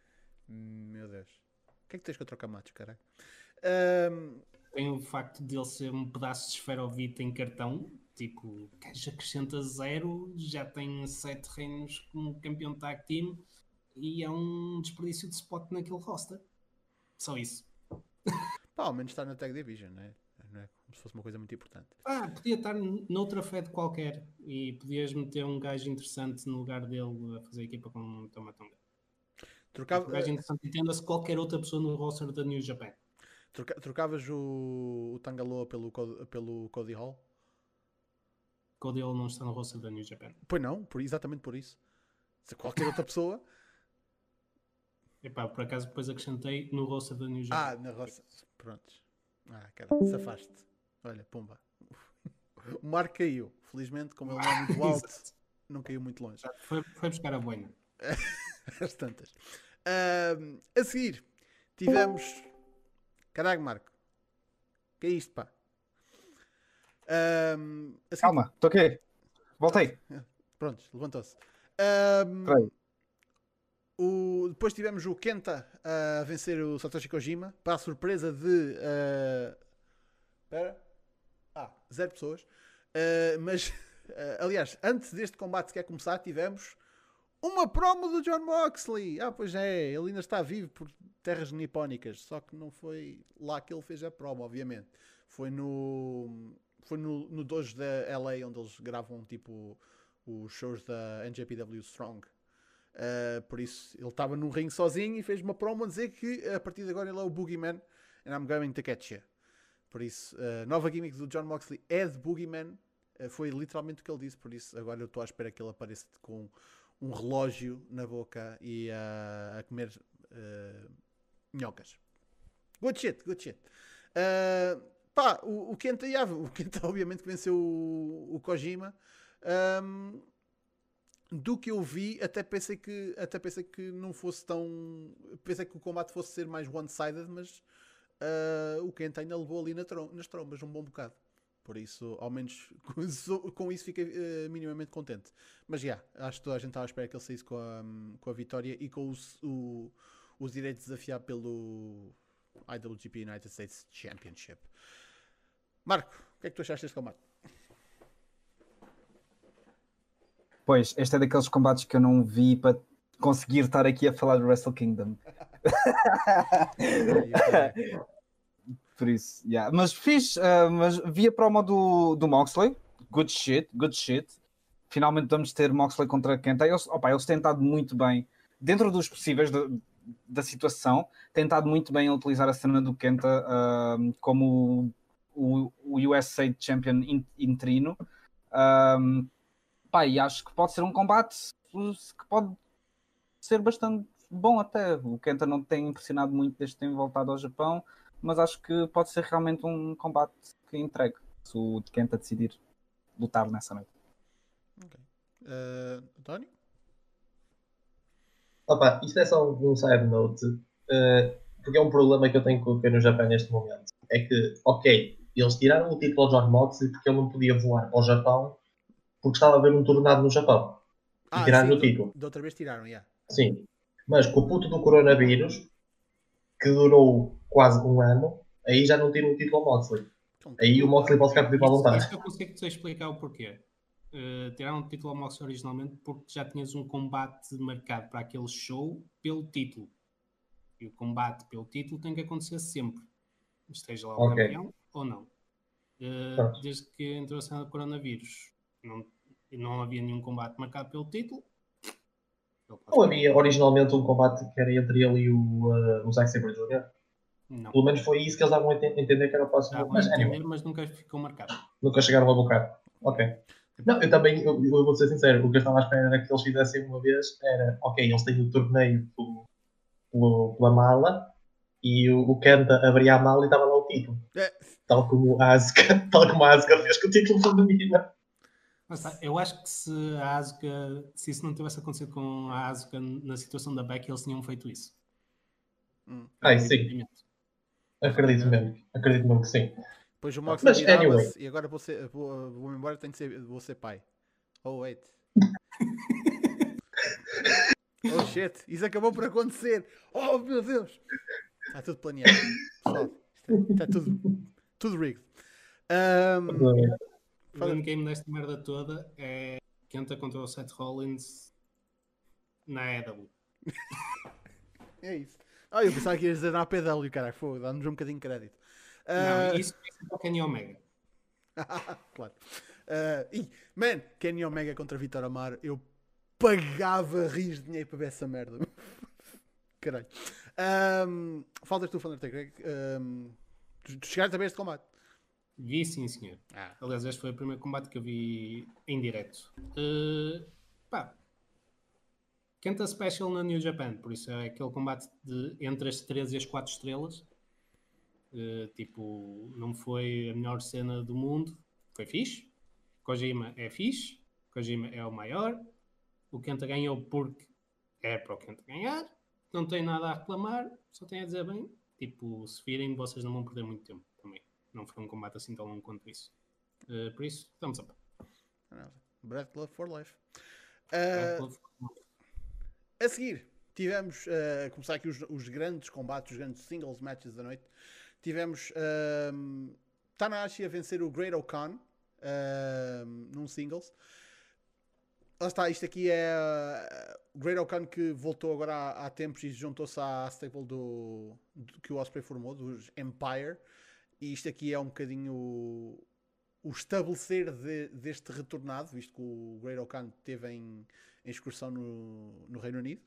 Meu Deus. O que é que tens contra o Camacho, caralho? Um, Tem o facto de ele ser um pedaço de esferovite em cartão, tipo, gajo acrescenta zero, já tem sete reinos como campeão de tag team e é um desperdício de spot naquele roster. Só isso. pá, ao menos está na Tag Division, não é? Não é como se fosse uma coisa muito importante. Ah, podia estar noutra Fed qualquer e podias meter um gajo interessante no lugar dele a fazer equipa com o Tomatonga. Trocava, Um gajo interessante entenda-se qualquer outra pessoa no roster da New Japan. troca- trocavas o, o Tangaloa pelo, pelo Cody Hall? Cody ele não está no roster da New Japan. Pois não, por, exatamente por isso. Se qualquer outra pessoa. Epá, por acaso depois acrescentei no roster da New ah, Japan. na roça. Prontos. Ah, cara, safaste. Olha, pumba. O Marco caiu. Felizmente, como ele não é muito alto, não caiu muito longe. foi, foi buscar a boina. As tantas. Ahm, a seguir, tivemos. Caralho, Marco. Que é isto, pá? Ahm, a seguir- Calma, estou aqui. Voltei. Pronto, levantou-se. Peraí. o- depois tivemos o Kenta a vencer o Satoshi Kojima para a surpresa de. ah, Espera. Ah, zero pessoas. Ah, mas, ah, aliás, antes deste combate sequer começar, tivemos uma promo do John Moxley. Ah, pois é, ele ainda está vivo por terras nipónicas. Só que não foi lá que ele fez a promo, obviamente. Foi no. Foi no, no dojo da LA onde eles gravam tipo os shows da NJPW Strong. Uh, por isso, ele estava num ringue sozinho e fez uma promo a dizer que a partir de agora ele é o Boogeyman and I'm going to catch you. Por isso, uh, nova gimmick do John Moxley é de Boogeyman. Uh, foi literalmente o que ele disse. Por isso, agora eu estou à espera que ele apareça com um relógio na boca e uh, a comer uh. Good shit, good shit. Uh, pá, o, o Kenta, yeah, o Kenta obviamente que venceu o, o Kojima. Um, do que eu vi, até pensei que até pensei que não fosse tão. Pensei que o combate fosse ser mais one-sided, mas uh, o Kenta ainda levou ali na trom- nas trombas um bom bocado. Por isso, ao menos com isso, fiquei uh, minimamente contente. Mas já, acho que toda a gente estava à espera que ele saísse com a, com a vitória e com os, o- os direitos de desafiar pelo IWGP United States Championship. Marco, o que é que tu achaste deste combate? Pois, este é daqueles combates que eu não vi para conseguir estar aqui a falar do Wrestle Kingdom. Por isso, yeah. Mas fiz, ah, mas vi a promo do, do Moxley. Good shit, good shit. Finalmente vamos ter Moxley contra Kenta. Eles, opa, eles têm estado muito bem, dentro dos possíveis da, da situação, têm estado muito bem a utilizar a cena do Kenta ah, como o, o USA Champion in- interino. Um, pá, e acho que pode ser um combate que pode ser bastante bom até. O Kenta não tem impressionado muito desde que tem voltado ao Japão, mas acho que pode ser realmente um combate que entregue se o Kenta decidir lutar nessa noite. Uh, António? Opa, isto é só um side note, eh, porque é um problema que eu tenho com o no Japão neste momento. É que, ok, eles tiraram o título ao John Moxley porque ele não podia voar para o Japão porque estava a haver um tornado no Japão. E tiraram sim, o título. Da outra vez tiraram, já. Sim. Mas com o puto do coronavírus, que durou quase um ano, aí já não tira o título ao Moxley. Então, Aí o Moxley pode ficar pedido à Isso, vontade. isso eu consigo te explicar o porquê. Uh, tiraram o título ao Mox originalmente porque já tinhas um combate marcado para aquele show pelo título. E o combate pelo título tem que acontecer sempre. Esteja lá o Ok. campeão ou não. Uh, desde que entrou a cena do coronavírus, não, não havia nenhum combate marcado pelo título. Não havia originalmente um combate que era entre ele e o, eh, o Zack Sabre Jr. Não. Pelo menos foi isso que eles davam a ente- entender que era o próximo. Mas entender, anyway, mas nunca ficou marcado. nunca chegaram a bocar. Ok. Não, eu também, eu, eu vou ser sincero, o que eu estava à espera era que eles fizessem uma vez era, ok, eles têm o torneio pelo, pelo- pela mala e o, o Kenta abria a mala e estava lá título. É, Tal como a Asuka, tal como a Asuka fez com o título feminino. Mas tá, eu acho que se a Asuka, se isso não tivesse acontecido com a Asuka na situação da Becky, eles tinham feito isso. hum. Ai, sim, acredito mesmo, acredito mesmo que sim. Depois o Mox Mas, virava-se anyway. e agora vou, ser, vou, vou embora, tenho de ser, vou ser pai. Oh, wait. oh, shit. Isso acabou por acontecer. Oh, meu Deus. Está tudo planeado. Pessoal, está tudo, tudo rigged. Ahm, O game desta merda toda é Kenta contra o Seth Rollins na EW. é isso. Ah, eu pensava que ias dizer na APW, caralho. Fogo, dá-nos um bocadinho de crédito. Não, Ah, isso isso é para o Kenny Omega. claro. Uh, e, man, Kenny Omega contra Vitor Amar, eu pagava rios de dinheiro para ver essa merda. Caralho. Um, faltas tu, Undertaker. Um, tu, tu chegaste a ver este combate? Vi sim, senhor. Ah, Aliás, este foi o primeiro combate que eu vi em direto. Uh, pá. Kenta Special na New Japan, por isso é aquele combate de entre as 3 e as 4 estrelas. Uh, tipo, não foi a melhor cena do mundo, foi fixe. Kojima é fixe, Kojima é o maior. O Kenta ganhou porque é para o Kenta ganhar. Não tem nada a reclamar, só tem a dizer bem. Tipo, se virem, vocês não vão perder muito tempo também. Não foi um combate assim tão longo quanto isso. Uh, por isso, estamos up. Breath Love for Life. Uh, a seguir, tivemos uh, a começar aqui os, os grandes combates, os grandes singles matches da noite. Tivemos um, Tanahashi a vencer o Great Okan um, num singles. Lá está, isto aqui é uh, Great Okan que voltou agora há, há tempos e juntou-se à staple do, do- que o Osprey formou, dos Empire. E isto aqui é um bocadinho o, o estabelecer de- deste retornado, visto que o Great Okan teve em, em excursão no, no Reino Unido.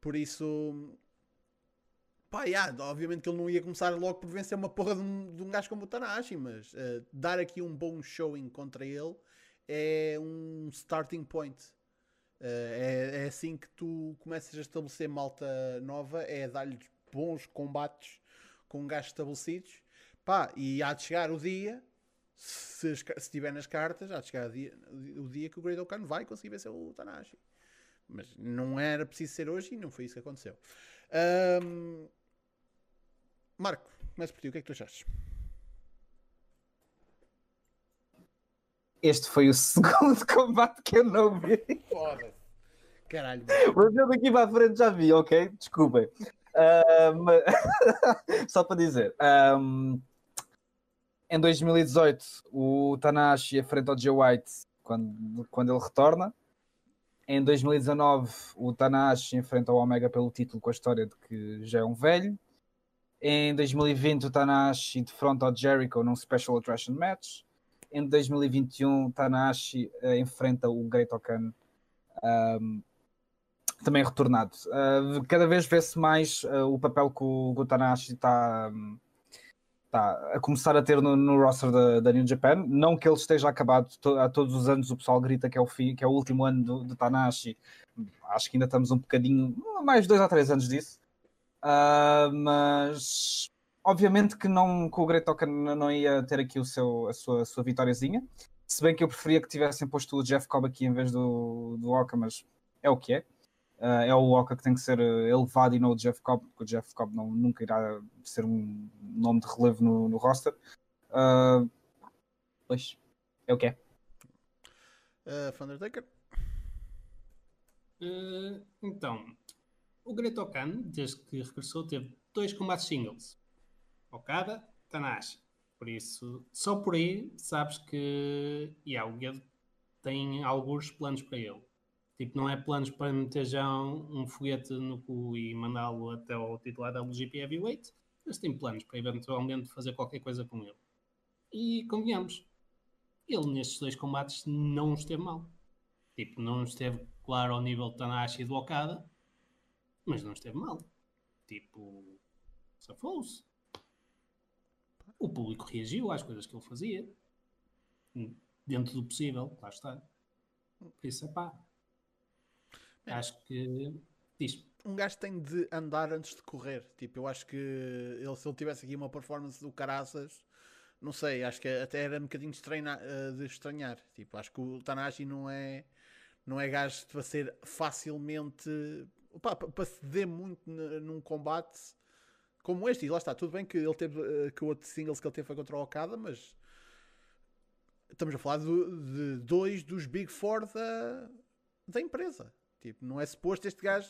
Por isso, pá, yeah, obviamente que ele não ia começar logo por vencer uma porra de um, de um gajo como o Tanahashi, mas eh, dar aqui um bom showing contra ele é um starting point. Eh, é, é assim que tu começas a estabelecer malta nova, é dar-lhes bons combates com gajos estabelecidos. Pá, e há de chegar o dia, se, estiver nas cartas, há de chegar o dia, o dia que o Great Okan vai conseguir vencer o Tanahashi. Mas não era preciso ser hoje e não foi isso que aconteceu. Ahm, Marco, começa por ti. O que é que tu achaste? Este foi o segundo combate que eu não vi. Foda-se. Caralho. Mas eu daqui para a frente já vi, ok? Desculpem. Ahm, Só para dizer. ahm, Em 2018, o Tanahashi enfrenta o Jay White quando, quando ele retorna. Em 2019, o Tanahashi enfrenta o Omega pelo título com a história de que já é um velho. Em 2020, o Tanahashi defronta o Jericho num Special Attraction Match. Em 2021, o Tanahashi eh, enfrenta o Great Okan ahm, também retornado. Uh, cada vez vê-se mais uh, o papel que o, o Tanahashi está tá a começar a ter no, no roster da, da New Japan. Não que ele esteja acabado, to, a todos os anos o pessoal grita que é o fim, que é o último ano do, do Tanahashi. Acho que ainda estamos um bocadinho, mais dois ou três anos disso. Uh, mas obviamente que, não, que o Great Okan não ia ter aqui o seu, a, sua, a sua vitóriazinha. Se bem que eu preferia que tivessem posto o Jeff Cobb aqui em vez do, do Oka, mas é o que é. Uh, é o Oka que tem que ser uh, elevado e não o Jeff Cobb, porque o Jeff Cobb não, nunca irá ser um nome de relevo no, no roster. Uh, pois, é o que é. Uh, Undertaker? Uh, então, o Great Okan, desde que regressou, teve dois combates singles. Okada, Tanahashi. Por isso, só por aí sabes que Guedo tem alguns planos para ele. Tipo, não é planos para meter já um, um foguete no cu e mandá-lo até ao titular da LGP Heavyweight, mas tem planos para eventualmente fazer qualquer coisa com ele. E convenhamos, ele nestes dois combates não esteve mal. Tipo, não esteve claro ao nível de Tanahashi e do Okada, mas não esteve mal. Tipo, safou-se. O público reagiu às coisas que ele fazia. Dentro do possível, lá está. Por isso, é pá. Acho que. Diz. Um gajo tem de andar antes de correr. Tipo, eu acho que ele, se ele tivesse aqui uma performance do caraças, não sei, acho que até era um bocadinho de, estranhar, de estranhar. Tipo, acho que o Tanahashi não é, não é gajo para ser facilmente. Opa, para ceder muito num combate como este. E lá está, tudo bem que ele teve uh, que o outro singles que ele teve foi contra o Okada, mas estamos a falar de, de dois dos Big Four da, da empresa. Tipo, não é suposto este gajo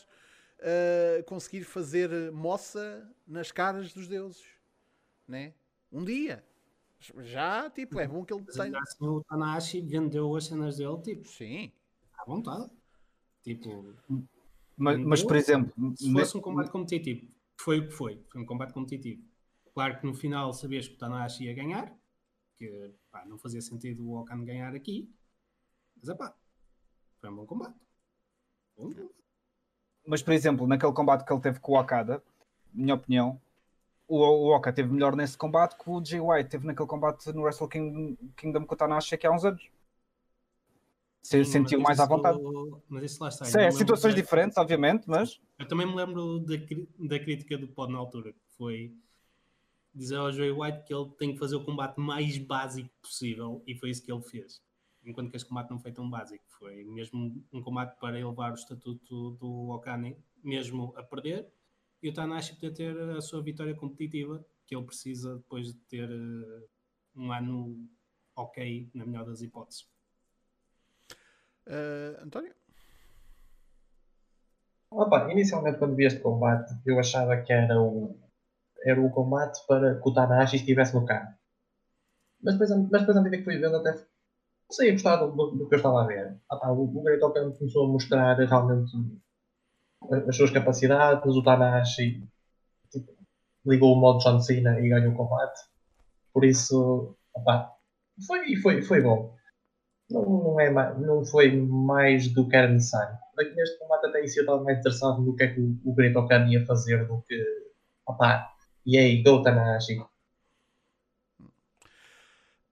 uh, conseguir fazer moça nas caras dos deuses, né? Um dia. Já, tipo, é bom que ele tenha. Assim, o Tanahashi vendeu as cenas dele, tipo, sim, à vontade. Tipo, mas, mas por exemplo, se fosse um combate competitivo, foi o que foi, foi um combate competitivo. Claro que no final sabias que o Tanahashi ia ganhar, que pá, não fazia sentido o Okan ganhar aqui, mas é pá, foi um bom combate. Bom. Mas por exemplo, naquele combate que ele teve com o Okada, minha opinião, o, o Oka teve melhor nesse combate que o Jay White teve naquele combate no Wrestle Kingdom, Kingdom com o Tanahashi aqui há uns anos. Se Sim, sentiu mais à vontade. Mas isso lá está. Sim, é, situações diferentes, obviamente, mas. Eu também me lembro da, da crítica do Pod na altura, que foi dizer ao Jay White que ele tem que fazer o combate mais básico possível e foi isso que ele fez. Enquanto que este combate não foi tão básico, foi mesmo um combate para elevar o estatuto do Okane, mesmo a perder, e o Tanahashi poder ter a sua vitória competitiva que ele precisa depois de ter uh, um ano ok, na melhor das hipóteses. Uh, António? Opa, inicialmente quando vi este combate eu achava que era o, era o combate para que o Tanahashi estivesse no carro. Mas depois, mas depois à medida que fui vendo até comecei a gostar do, do, que eu estava a ver. Ah, pá, o, o Great Open começou a mostrar realmente as suas capacidades, o Tanahashi tipo, ligou o modo John Cena e ganhou o combate. Por isso, opa, foi, foi, foi bom. Não, não, é, não foi mais do que era necessário. Aqui neste combate até isso eu estava mais interessado no que é que o, o Great ia fazer do que opa, e aí, go Tanahashi.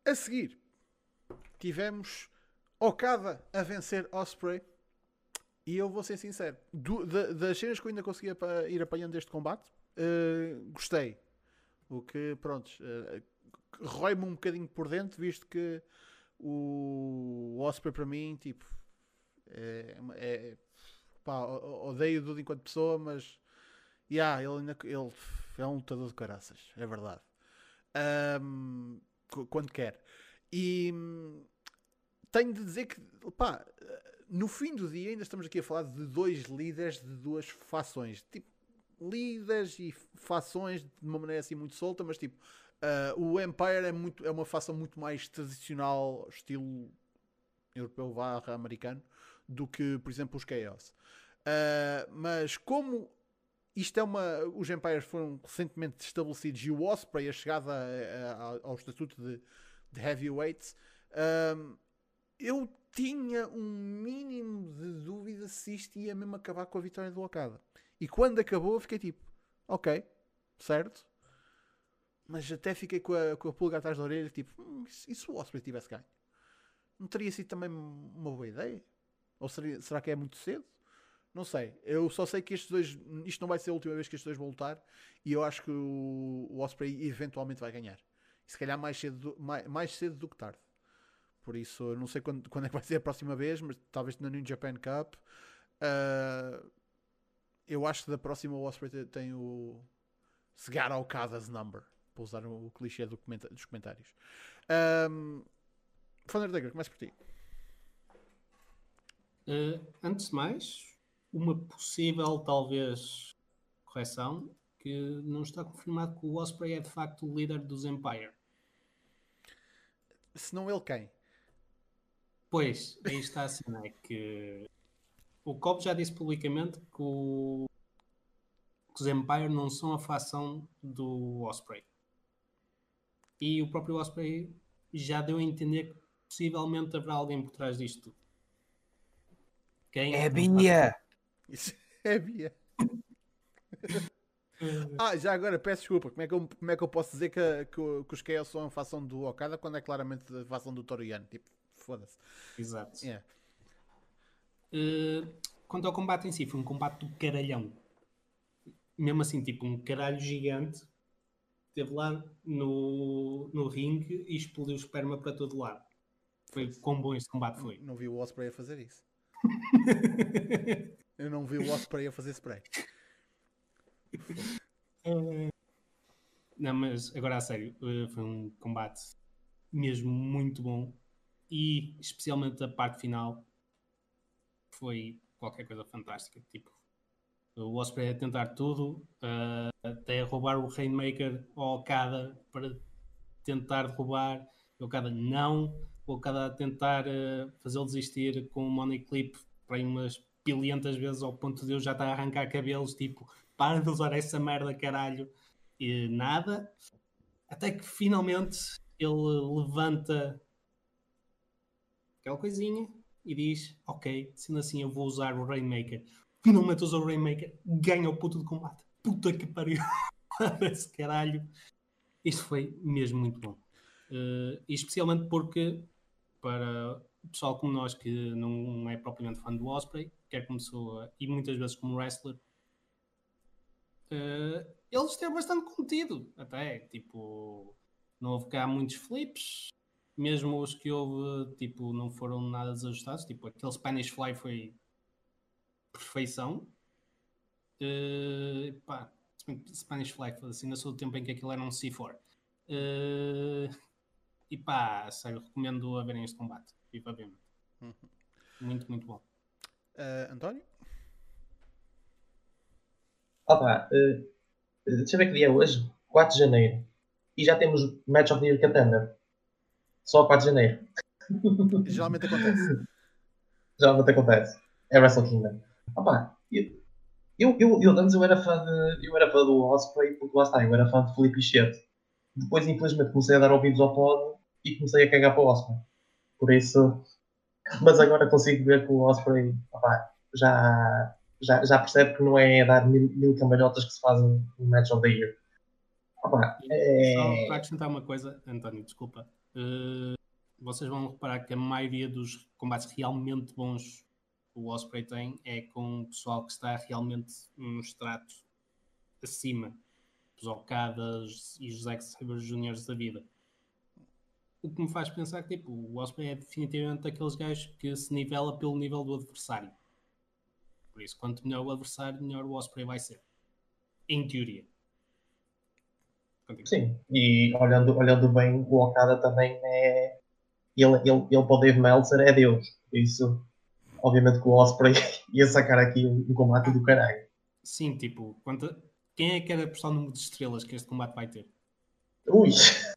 A seguir, tivemos Okada a vencer Osprey e eu vou ser sincero, do, da, das cenas que eu ainda conseguia ir apanhando deste combate, uh, gostei. O que, pronto, uh, rói-me um bocadinho por dentro, visto que o, Osprey para mim, tipo, é, é pá, odeio o Dudu enquanto pessoa, mas yeah, ele, ainda, ele é um lutador de caraças, é verdade. Um, quando quer. E tenho de dizer que, pá, no fim do dia, ainda estamos aqui a falar de dois líderes de duas fações. Tipo, líderes e fações de uma maneira assim muito solta, mas tipo, uh, o Empire é, muito, é uma fação muito mais tradicional, estilo europeu barra americano, do que, por exemplo, os Chaos. Uh, mas como isto é uma. Os Empires foram recentemente estabelecidos e o Osprey, a chegada a, a, ao estatuto de, de heavyweights, um, eu tinha um mínimo de dúvida se isto ia mesmo acabar com a vitória do Okada. E quando acabou, fiquei tipo, ok, certo. Mas até fiquei com a, com a pulga atrás da orelha, tipo, hum, e se o Osprey tivesse ganho? Não teria sido também uma boa ideia? Ou seria, será que é muito cedo? Não sei. Eu só sei que estes dois. Isto não vai ser a última vez que estes dois vão lutar. E eu acho que o, o Osprey eventualmente vai ganhar. E se calhar mais cedo, mais, mais cedo do que tarde. Por isso, eu não sei quando, quando é que vai ser a próxima vez, mas talvez na New Japan Cup. Uh, eu acho que da próxima o Osprey tem o Segara Okada's number. Para usar o, clichê do comenta dos comentários. Um, Thunderdagger, começa por ti. Uh, antes de mais, uma possível, talvez, correção, que não está confirmado que o Osprey é de facto o líder dos Empire. Se não ele, quem? Pois, aí está assim, é que o Cobb já disse publicamente que, o- que os Empire não são a facção do Osprey. E o próprio Osprey já deu a entender que possivelmente haverá alguém por trás disto. Quem? É Bia! Isso é Bia. Ah, já agora, peço desculpa. Como é que eu, como é que eu posso dizer que, que, o- que os Chaos são a fação do Okada quando é claramente a fação do Toriano? Tipo, foda-se. Exato. Yeah. Uh, quanto ao combate em si, foi um combate do caralhão. Mesmo assim, tipo, um caralho gigante esteve lá no, no ringue e explodiu esperma para todo lado. Foi quão bom esse combate foi. Não vi o Osprey a fazer isso. Eu não vi o Osprey a fazer spray. Não, mas agora a sério, uh, foi um combate mesmo muito bom e especialmente a parte final foi qualquer coisa fantástica. Tipo, o Osprey a tentar tudo, uh, até roubar o Rainmaker ao Okada para tentar derrubar, o Okada não, o Okada a tentar uh, fazê-lo desistir com o Money Clip para umas bilhentas vezes ao ponto de eu já estar a arrancar cabelos, tipo, para de usar essa merda, caralho. E nada, até que finalmente ele levanta aquela coisinha e diz: Ok, sendo assim eu vou usar o Rainmaker. Finalmente usa o Rainmaker, ganha o puto de combate. Puta que pariu! Esse caralho. Isto foi mesmo muito bom. Uh, e especialmente porque, para o pessoal como nós que não é propriamente fã do Osprey, quer como pessoa e muitas vezes como wrestler, uh, ele esteve bastante contido, até, tipo, não houve cá muitos flips, mesmo os que houve, tipo, não foram nada desajustados, tipo, aquele Spanish Fly foi perfeição. Uh, pá, Spanish Fly, assim, ainda sou do tempo em que aquilo era um C4. Uh, e pá, sério, recomendo a verem este combate, vivamente. Uhum. Muito, muito bom. Uh, António? Opa, uh, deixa eu ver que dia é hoje. 4 de janeiro. E já temos Match of the Year Contender. Só 4 de janeiro. Geralmente acontece. Geralmente acontece. É Wrestle Kingdom. Opa, eu, eu, eu, eu antes eu era fã de, eu era fã do Osprey porque lá está, eu era fã de Felipe Pichete. Depois, infelizmente, comecei a dar ouvidos ao pod e comecei a cagar para o Osprey. Por isso, mas agora consigo ver que o Osprey opa, já, já, já percebe que não é dar mil, mil cambalhotas que se fazem no Match of the Year. Opa, é... Só para acrescentar uma coisa, António, desculpa. Uh, vocês vão reparar que a maioria dos combates realmente bons que o Osprey tem é com o pessoal que está realmente num extrato acima dos Okadas e os Zack Sabre Juniors da vida. O que me faz pensar que tipo, o Osprey é definitivamente daqueles gajos que se nivela pelo nível do adversário. Por isso, quanto melhor o adversário, melhor o Osprey vai ser. Em teoria. Continua. Sim, e olhando, olhando bem, o Okada também é. Ele, ele, ele para o Dave Meltzer é Deus. Por isso, obviamente que o Osprey ia sacar aqui um, um combate do caralho. Sim, tipo, quanto... quem é que era apostar o número de estrelas que este combate vai ter? Ui!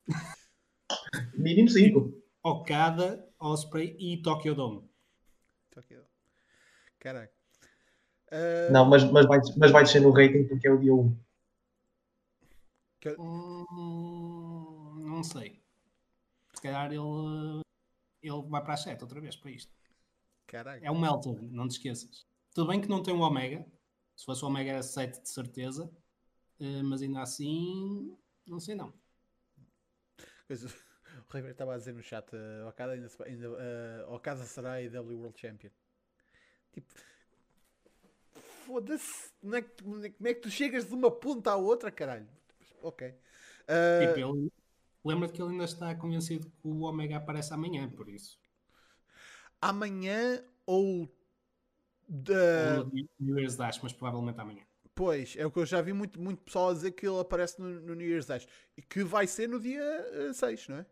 Mínimo 5. Okada, Osprey e Tokyo Dome. Caraca. Uh... Não, mas, mas, vai, mas vai descer no rating porque é o dia 1. Que... Hum, não sei. Se calhar ele, ele vai para a 7 outra vez para isto. Caraca. É o Melton, não te esqueças. Tudo bem que não tem o Omega. Se fosse o Omega era 7 de certeza. Uh, mas ainda assim, não sei não. O Ribeiro estava a dizer no chat: uh, Okada, ainda, ainda, uh, Okada será a IW World Champion. Tipo, foda-se. Como é, que, como é que tu chegas de uma ponta à outra, caralho? Ok. Uh... Tipo, lembra-te que ele ainda está convencido que o Omega aparece amanhã, por isso. Amanhã ou. De... Ou New Year's Dash, mas provavelmente amanhã. Pois, é o que eu já vi muito, muito pessoal a dizer que ele aparece no, no New Year's Dash. E que vai ser no dia uh, 6, não é?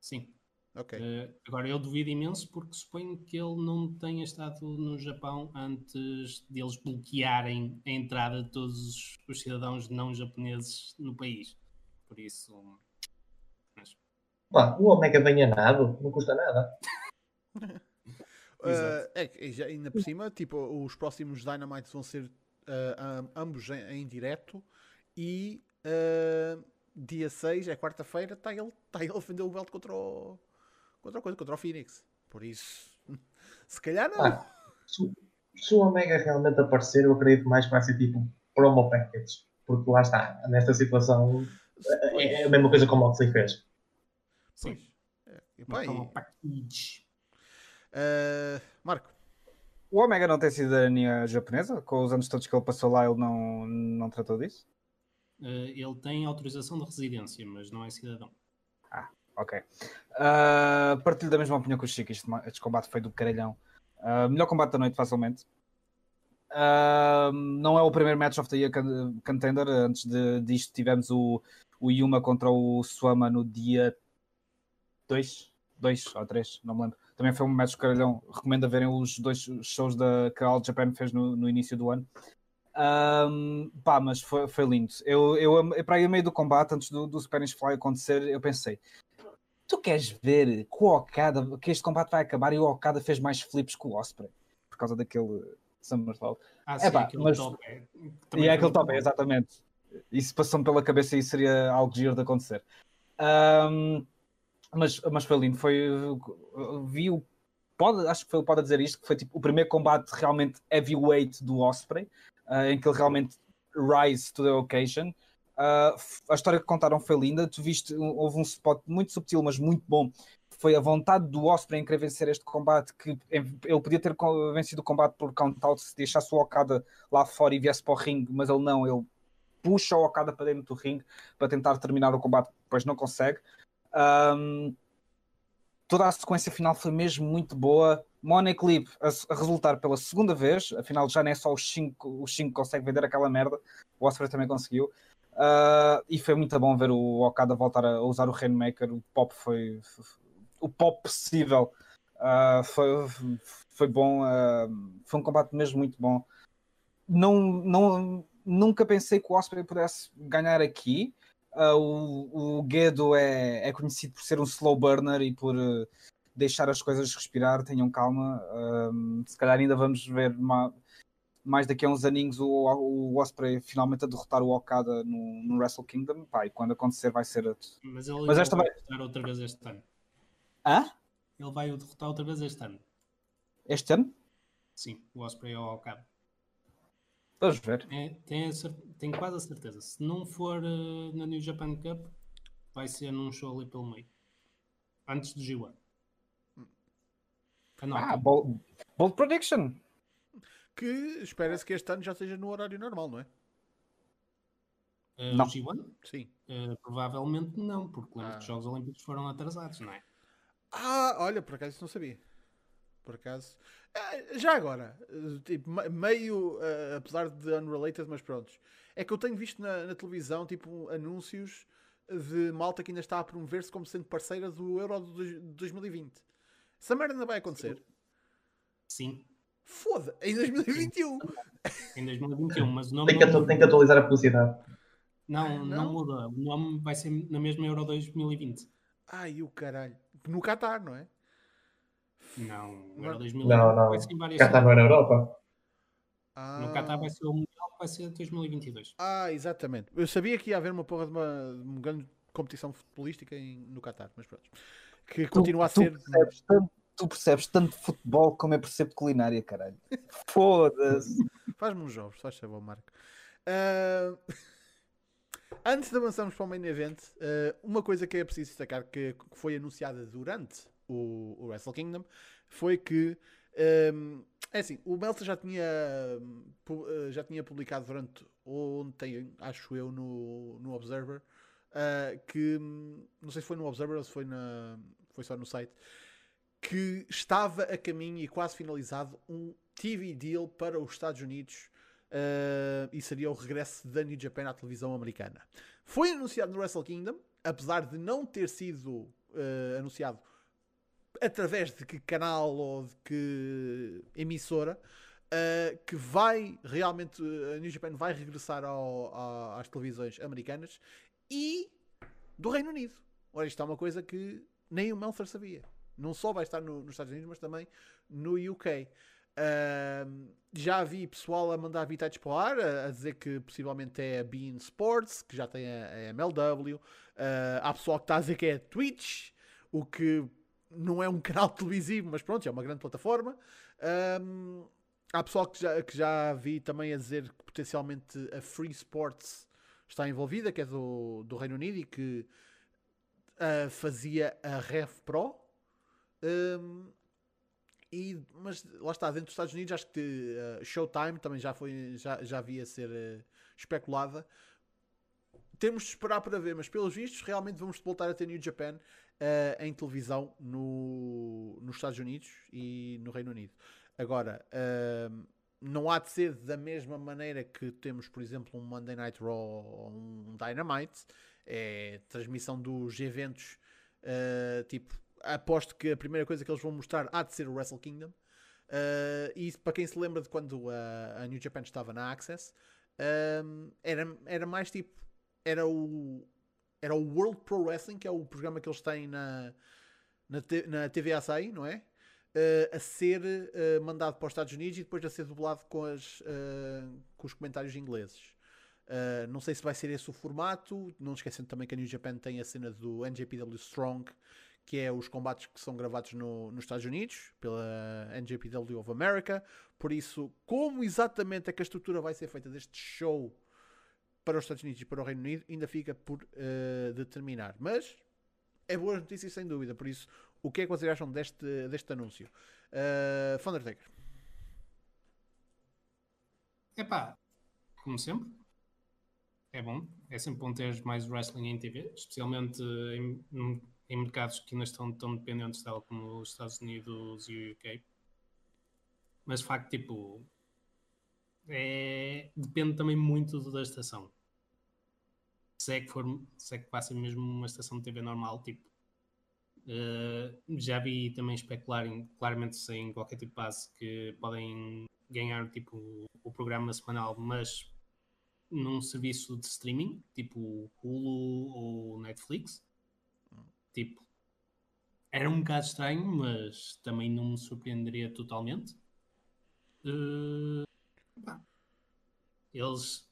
Sim. Ok. Eh, agora, eu duvido imenso porque suponho que ele não tenha estado no Japão antes deles bloquearem a entrada de todos os, os cidadãos não japoneses no país. Por isso, mas, Pá, o Omega bem nada, não custa nada. Uh, é que já, ainda por cima, tipo, os próximos Dynamites vão ser uh, am- ambos em, em direto e uh, dia 6, é quarta-feira, está ele, tá ele a defender o belt contra o, contra, o coisa, contra o Phoenix. Por isso, se calhar não. Ah, se, se o Omega realmente aparecer, eu acredito mais que vai ser tipo promo package. Porque lá está, nesta situação é é a mesma coisa como o Moxley fez. sim. Pois. É, e pá, e-. uh, Marco, O Omega não tem cidadania japonesa? Com os anos todos que ele passou lá, ele não, não tratou disso? Eh, ele tem autorização de residência, mas não é cidadão. Ok. Ah, partilho da mesma opinião que o Chico. Este, este combate foi do caralhão. Ah, melhor combate da noite, facilmente. Ah, não é o primeiro match of the year con- contender. Antes de, disto, tivemos o, o Yuma contra o Suama no dia 2, 2 ou 3, não me lembro. Também foi um match caralhão. Recomendo a verem os dois shows da, que a All Japan fez no, no início do ano. Ahm, pá, mas foi, foi lindo. Eu, eu, para aí a meio do combate, antes do, do Spanish Fly acontecer, eu pensei: tu queres ver que o Okada, que este combate vai acabar e o Okada fez mais flips que o Osprey por causa daquele SummerSlam. Ah, sim, Epá, aquele mas- top. É, E é aquele top, é, exatamente. Isso passou-me pela cabeça e seria algo giro de acontecer. Ahm, mas, mas foi lindo. Foi, vi o pode, acho que foi o pode dizer isto, que foi tipo o primeiro combate realmente heavyweight do Osprey, ah, em que ele realmente rise to the occasion. F- a história que contaram foi linda. Tu viste, houve um spot muito subtil, mas muito bom. Foi a vontade do Osprey em querer vencer este combate, que ele podia ter vencido o combate por count-out se deixasse o Okada lá fora e viesse para o ringue, mas ele não, ele puxa o Okada para dentro do ringue para tentar terminar o combate, depois não consegue. Ahm, toda a sequência final foi mesmo muito boa. Money Clip a, a resultar pela segunda vez, afinal já não é só os 5 os cinco que consegue vender aquela merda, o Osprey também conseguiu. Ah, e foi muito bom ver o Okada voltar a usar o Rainmaker, o pop foi o pop possível. Ah, foi, foi bom, ah, foi um combate mesmo muito bom. Não, não, nunca pensei que o Osprey pudesse ganhar aqui. Ah, o, o Guedo é, é conhecido por ser um slow burner e por eh, deixar as coisas respirar. Tenham calma. Se calhar ainda vamos ver ma- mais daqui a uns aninhos o, o Osprey finalmente a derrotar o Okada no, no Wrestle Kingdom. Pá, e quando acontecer vai ser. Mas ele Mas ainda esta vai vai- derrotar outra vez este ano. Hã? Ele vai o derrotar outra vez este ano. Este ano? Sim, o Osprey ao Okada. Vamos ver. É, tenho, tenho quase a certeza. Se não for eh, na New Japan Cup, vai ser num show ali pelo meio. Antes do G1. Anota. Ah, bold, bold prediction. que espera-se que este ano já esteja no horário normal, não é? Eh, não. O G1? Sim. Eh, provavelmente não, porque lembro Ah. que os Jogos Olímpicos foram atrasados, não é? Ah, olha, por acaso isso não sabia. Por acaso. Ah, já agora, eh, tipo, me- meio, eh, apesar de unrelated, mas prontos. É que eu tenho visto na, na televisão, tipo, anúncios de malta que ainda está a promover-se como sendo parceira do Euro de dois- de 2020. Essa merda ainda vai acontecer? Sim, Foda! Em 2021! em 2021, mas o nome Tem que, não, atu- tem que atualizar a publicidade. não, Não? não muda. O nome vai ser na mesma Euro 2020. Ai, o caralho. No Qatar, não é? Não, o Não. Euro 2020 Não, não. vai ser em várias Cá está não é na Europa. Ah, No Qatar vai ser o Mundial, que vai ser 2022. Ah, exatamente. Eu sabia que ia haver uma porra de uma, de uma grande competição futebolística em- no Qatar, mas pronto. Que continua a tu, ser. Tu percebes, tanto, tu percebes tanto futebol como eu percebo culinária, caralho. Foda-se. Faz-me uns jogos, faz favor, Marco. Ah, Antes de avançarmos para o main event, ah, uma coisa que é preciso destacar que foi anunciada durante o, o Wrestle Kingdom foi que ahm, é assim, o Meltzer já tinha pu- ah, já tinha publicado durante ontem, acho eu, no, no Observer, ah, que hum, não sei se foi no Observer ou se foi, na, foi só no site, que estava a caminho e quase finalizado um TV deal para os Estados Unidos uh, e seria o regresso da New Japan à televisão americana. Foi anunciado no Wrestle Kingdom, apesar de não ter sido uh, anunciado através de que canal ou de que emissora uh, que vai realmente a New Japan vai regressar ao, às televisões americanas e do Reino Unido. Ora, isto é uma coisa que nem o Meltzer sabia. Não só vai estar no, nos Estados Unidos, mas também no UK. Uh, já vi pessoal a mandar habitats para o ar, a, a, dizer que possivelmente é a Bean Sports, que já tem a, a MLW. Uh, há pessoal que está a dizer que é a Twitch, o que não é um canal televisivo, mas pronto, é uma grande plataforma. Um, há pessoal que já, que já vi também a dizer que potencialmente a Free Sports está envolvida, que é do, do Reino Unido e que uh, fazia a Rev Pro. Um, e, mas lá está, dentro dos Estados Unidos, acho que uh, Showtime também já, foi, já, já havia ser uh, especulada. Temos de esperar para ver, mas pelos vistos, realmente vamos voltar a ter New Japan uh, em televisão no, nos Estados Unidos e no Reino Unido. Agora, não há de ser da mesma maneira que temos, por exemplo, um Monday Night Raw ou um Dynamite. É transmissão dos eventos, tipo aposto que a primeira coisa que eles vão mostrar há de ser o Wrestle Kingdom. Uh, e para quem se lembra de quando a, a New Japan estava na Access, um, era, era mais tipo. Era o, era o World Pro Wrestling, que é o programa que eles têm na, na, na TV Açaí, não é? Uh, a ser uh, mandado para os Estados Unidos e depois a ser dublado com, as, com os comentários ingleses. não sei se vai ser esse o formato. Não esquecendo também que a New Japan tem a cena do NJPW Strong, que é os combates que são gravados no, nos Estados Unidos, pela NJPW of America. Por isso, como exatamente é que a estrutura vai ser feita deste show para os Estados Unidos e para o Reino Unido, ainda fica por uh, determinar. Mas é boa notícia sem dúvida. Por isso, o que é que vocês acham deste, deste anúncio? Uh, Thundertaker. Epá, como sempre, é bom. É sempre bom ter mais wrestling em TV, especialmente em, em mercados que ainda estão tão dependentes dela como os Estados Unidos e o UK. Mas de facto, tipo, é, depende também muito da estação. Se é que for, se é que ser mesmo uma estação de TV normal, tipo, uh, já vi também especularem, claramente sem qualquer tipo de base, que podem ganhar tipo o programa semanal, mas num serviço de streaming, tipo Hulu ou Netflix Tipo, era um bocado estranho, mas também não me surpreenderia totalmente. Uh, eles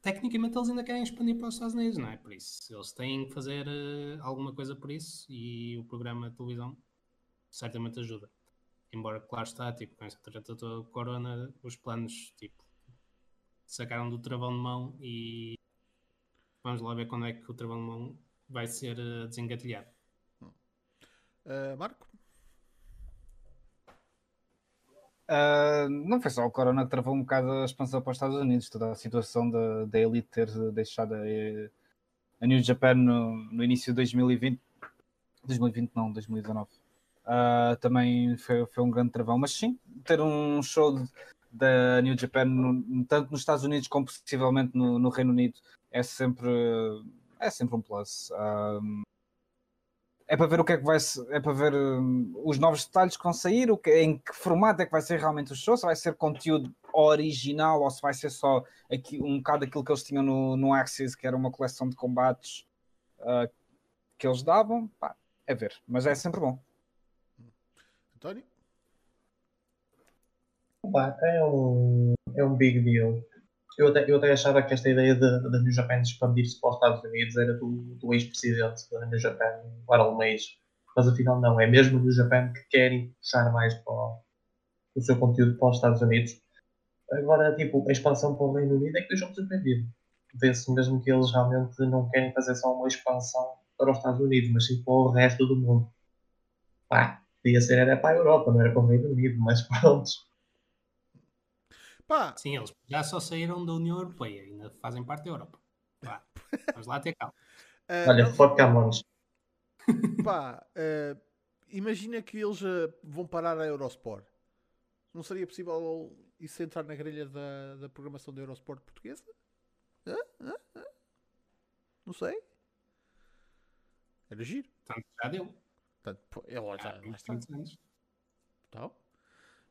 tecnicamente eles ainda querem expandir para os Estados Unidos, não é? Por isso, eles têm que fazer uh, alguma coisa por isso e o programa de televisão certamente ajuda. Embora, claro está, tipo, com esta treta toda corona, os planos, tipo, sacaram do travão de mão e vamos lá ver quando é que o travão de mão vai ser uh, desengatilhado. Uh, Marco? Uh, não foi só o Corona que travou um bocado a expansão para os Estados Unidos, toda a situação da, da Elite ter deixado a, a New Japan no, no, início de 2020, 2020 não, 2019. Uh, também foi, foi um grande travão, mas sim, ter um show de, da New Japan, no, tanto nos Estados Unidos como possivelmente no, no Reino Unido, é sempre é sempre um plus. Um, é para ver o que é que vai é para ver um, os novos detalhes que vão sair, o que, em que formato é que vai ser realmente o show, se vai ser conteúdo original ou se vai ser só aqui, um bocado aquilo que eles tinham no, no Axis, que era uma coleção de combates uh, que eles davam, pá, é ver, mas é sempre bom. António? é um, é um big deal eu até, eu até achava que esta ideia da New Japan expandir-se para os Estados Unidos era do, do ex-presidente da New Japan, Harold Mays. Mas afinal não, é mesmo o New Japan que querem puxar mais para o, o seu conteúdo para os Estados Unidos. Agora, tipo, a expansão para o Reino Unido é que deixou-me surpreendido. Vê-se mesmo que eles realmente não querem fazer só uma expansão para os Estados Unidos, mas sim para o resto do mundo. Pá, podia ser era para a Europa, não era para o Reino Unido, mas pronto. Pá. Sim, eles já só saíram da União Europeia, ainda fazem parte da Europa. Pá, vamos lá ter calma. Uh, Olha, fuck Camões. Pá, uh, imagina que eles uh, vão parar a Eurosport. Não seria possível isso entrar na grelha da, da programação da Eurosport portuguesa? Não sei. Era giro. Tanto já deu. Ele já, anos. Então,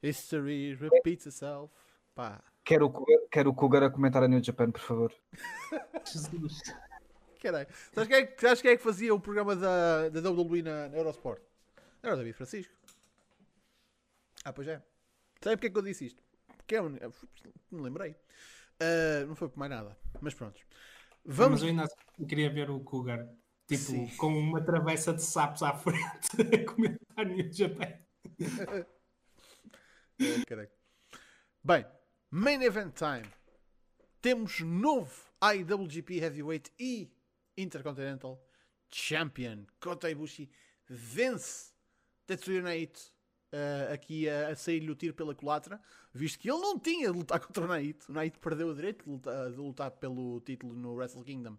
History repeats itself. Pá, Quero o, Cougar, quero o Cougar a comentar a New Japan, por favor. Jesus. caralho. Sabes quem, é, que- sabes quem é que fazia o programa da, da WWE na, na Eurosport? Era o David Francisco. Ah, pois é. Sabe porque é que eu disse isto? Porque é um, eu me lembrei. Ah, não foi por mais nada. Mas pronto. Vamos... Mas eu ainda assim queria ver o Cougar, tipo, Sim. com uma travessa de sapos à frente a comentar New Japan. Ah, caralho. Bem, Main Event Time. Temos novo IWGP Heavyweight e Intercontinental Champion. Kota Ibushi vence Tetsuya Naito ah, aqui a, a sair-lhe o tiro pela culatra, visto que ele não tinha de lutar contra o Naito. O Naito perdeu o direito de lutar, de lutar pelo título no Wrestle Kingdom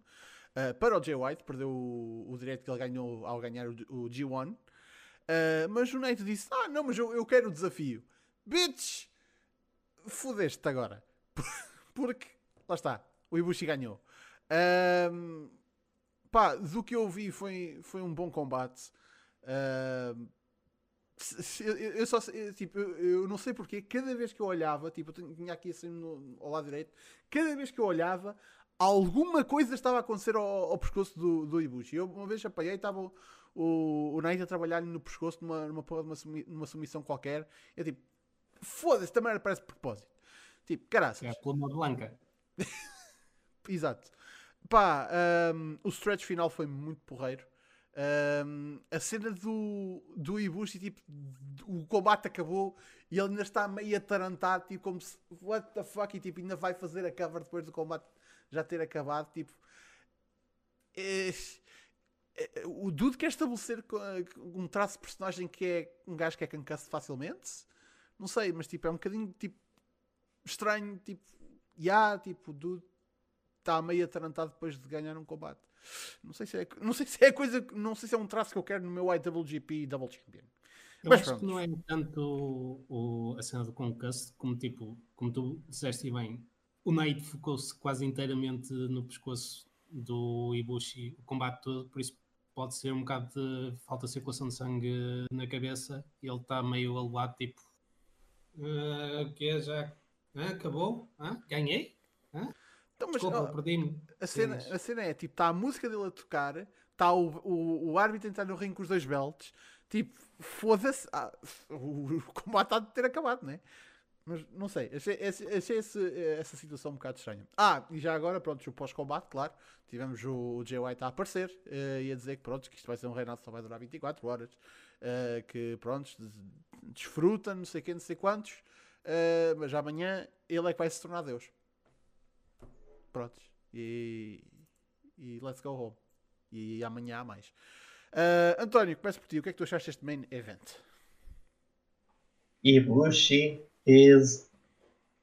ah, para o Jay White, perdeu o, o direito que ele ganhou ao ganhar o, o G1. Ah, mas o Naito disse: Ah, não, mas eu, eu quero o desafio. Bitch! Fudeste-te agora. Porque, lá está, o Ibushi ganhou. Ahm, pá, do que eu vi foi, foi um bom combate. Se- eu, só sei- eu, tipo, eu, não sei porque, cada vez que eu olhava, tipo, eu tinha- aqui assim no, ao lado direito, cada vez que eu olhava, alguma coisa estava a acontecer ao, ao pescoço do, do Ibushi. Eu uma vez apanhei, estava o, o, Naito a trabalhar no pescoço numa, numa, numa submissão qualquer. Eu tipo, foda-se, também parece de propósito. Tipo, caraças. É a coluna blanca. Exato. Pá, hum, o stretch final foi muito porreiro. Hum, a cena do, do Ibushi, tipo, o combate acabou e ele ainda está meio atarantado, tipo, como se, what the fuck, e tipo, ainda vai fazer a cover depois do combate já ter acabado, tipo. é- é- o Dude quer estabelecer um traço de personagem que é um gajo que é cancasse facilmente. Não sei, mas tipo, é um bocadinho tipo estranho, tipo, já, tipo, o Dude está meio atarantado depois de ganhar um combate. Não sei se é, não sei se é coisa, não sei se é um traço que eu quero no meu IWGP Double Champion. Eu Mas acho pronto. que não é tanto o, o- a cena do concusso como tipo, como tu disseste bem, o Naito focou-se quase inteiramente no pescoço do Ibushi, o combate todo, por isso pode ser um bocado de falta de circulação de sangue na cabeça e ele está meio alelado, tipo, "Ah, o que já Ah, acabou? Ganhei? Então, mas Desculpa, ó, perdi-me. a, cena, a cena é tipo, está a música dele a tocar, está o, o, o árbitro a entrar no ringue com os dois belts, tipo, foda-se, ah, o, o combate há de ter acabado, né? Mas não sei, achei, achei, esse- essa situação um bocado estranha. Ah, e já agora, pronto, o pós-combate, claro, tivemos o, o Jay White a aparecer eh, e a dizer que, pronto, que isto vai ser um reinado que só vai durar 24 horas, eh, que, pronto, des- desfruta, não sei quem, não sei quantos, eh, mas amanhã ele é que vai se tornar Deus. Pronto, e, e let's go home. E amanhã há mais. Eh, António, começo por ti, o que é que tu achaste deste main event? Ibushi is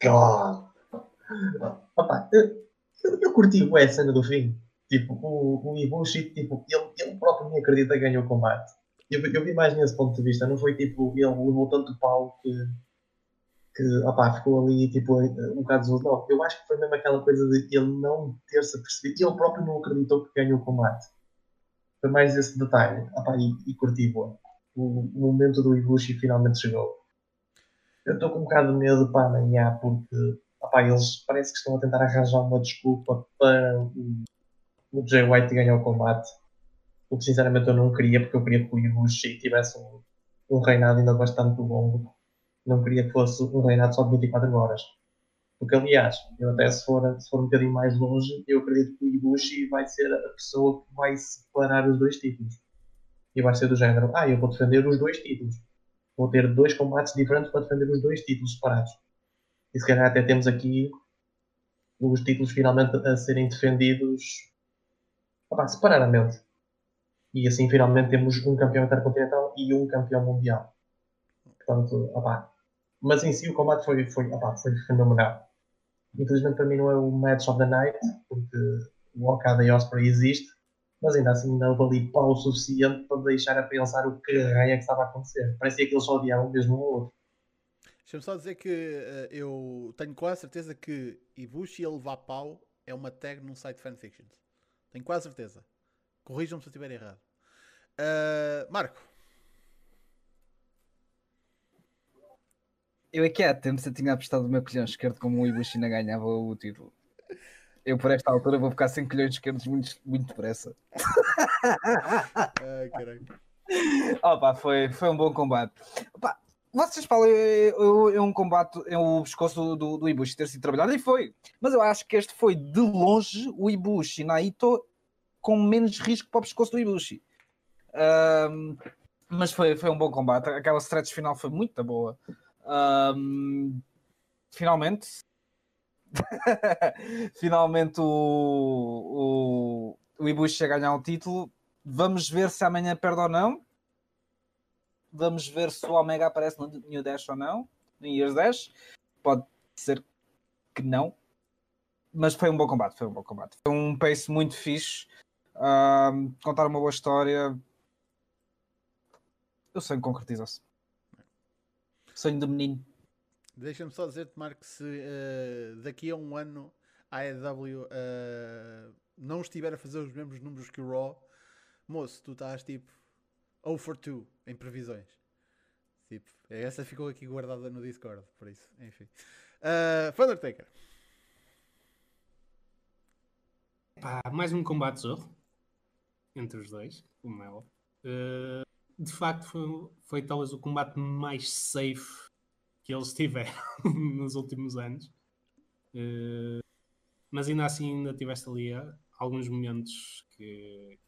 God. Opa, eu, eu, eu curti a cena do fim. Tipo, o, o Ibushi, tipo, ele, ele próprio nem acredita que ganhou o combate. Eu, eu vi mais nesse ponto de vista. Não foi tipo, ele levou tanto pau que, que opá, ficou ali tipo, um bocado desolado. Eu acho que foi mesmo aquela coisa de ele não ter-se apercebido. Ele próprio não acreditou que ganhou o combate. Foi mais esse detalhe. Opá, e, e curti bué. O, o momento do Ibushi finalmente chegou. Eu estou com um bocado de medo para amanhã porque opá, eles parece que estão a tentar arranjar uma desculpa para o, o Jay White ganhar o combate. O que sinceramente eu não queria, porque eu queria que o Ibushi tivesse um, um reinado ainda bastante longo. Não queria que fosse um reinado só de 24 horas. Porque aliás, eu até se for, se for um bocadinho mais longe, eu acredito que o Ibushi vai ser a pessoa que vai separar os dois títulos. E vai ser do género, ah, eu vou defender os dois títulos vou ter dois combates diferentes para defender os dois títulos separados. E se calhar até temos aqui os títulos finalmente a serem defendidos opá, separadamente. E assim finalmente temos um campeão intercontinental e um campeão mundial. Portanto, opá. Mas em si o combate foi, foi, opá, foi fenomenal. Infelizmente para mim não é o match of the night, porque o Okada e Osprey existe, mas ainda assim não houve pau suficiente para deixar a pensar o que é que estava a acontecer. Parecia que eles só odiavam mesmo um outro. Deixa-me só dizer que eh, eu tenho quase certeza que Ibushi a levar pau é uma tag num site de fanfictions. Tenho quase certeza. Corrijam-me se eu estiver errado. Uh, Marco. Eu é que há tempos eu tinha apostado o meu colhão esquerdo como o ainda ganhava o título. Eu por esta altura vou ficar sem colhões esquerdos muito, muito depressa. Ai, caralho. Opa, foi, foi um bom combate. Opa, vocês falam é um combate, é o pescoço do, do Ibushi ter sido trabalhado e foi. Mas eu acho que este foi de longe o Ibushi Naito com menos risco para o pescoço do Ibushi. Ahm, mas foi, foi um bom combate. Aquela stretch final foi muito boa. Ahm, finalmente. finalmente o, o, o Ibushi a ganhar o título. Vamos ver se amanhã perde ou não. Vamos ver se o Omega aparece no New Dash ou não. No Year's Dash. Pode ser que não. Mas foi um bom combate. Foi um bom combate. Foi um pace muito fixe. Ahm, contar uma boa história. O sonho concretizou-se. Sonho do menino. Deixa-me só dizer-te, Marco, se eh, daqui a um ano a AEW eh, não estiver a fazer os mesmos números que o Raw, moço, tu estás tipo 0 for 2 em previsões. Tipo, essa ficou aqui guardada no Discord, por isso, enfim. Uh, Undertaker. Pá, mais um combate zorro entre os dois, como é óbvio. Eh, de facto, foi, foi talvez o combate mais safe que eles tiveram nos últimos anos. Eh, mas ainda assim, ainda tiveste ali eh, alguns momentos que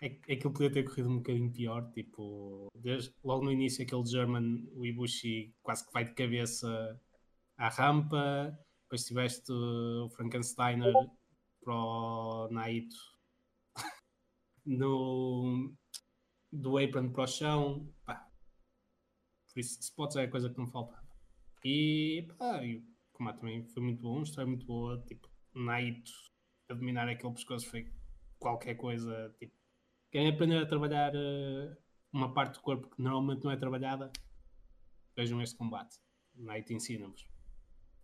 é, é que ele podia ter corrido um bocadinho pior. Tipo, desde, logo no início, aquele German, o Ibushi quase que vai de cabeça à rampa. Depois tiveste o Frankensteiner para o Naito no, do apron para o chão. Pá. Por isso, spots é a coisa que não faltava. E, pá, o combate também foi muito bom, a história é muito boa. Tipo, Naito a dominar aquele pescoço foi qualquer coisa. Tipo, querem aprender a trabalhar eh, uma parte do corpo que normalmente não é trabalhada, vejam este combate. Naito ensina-vos.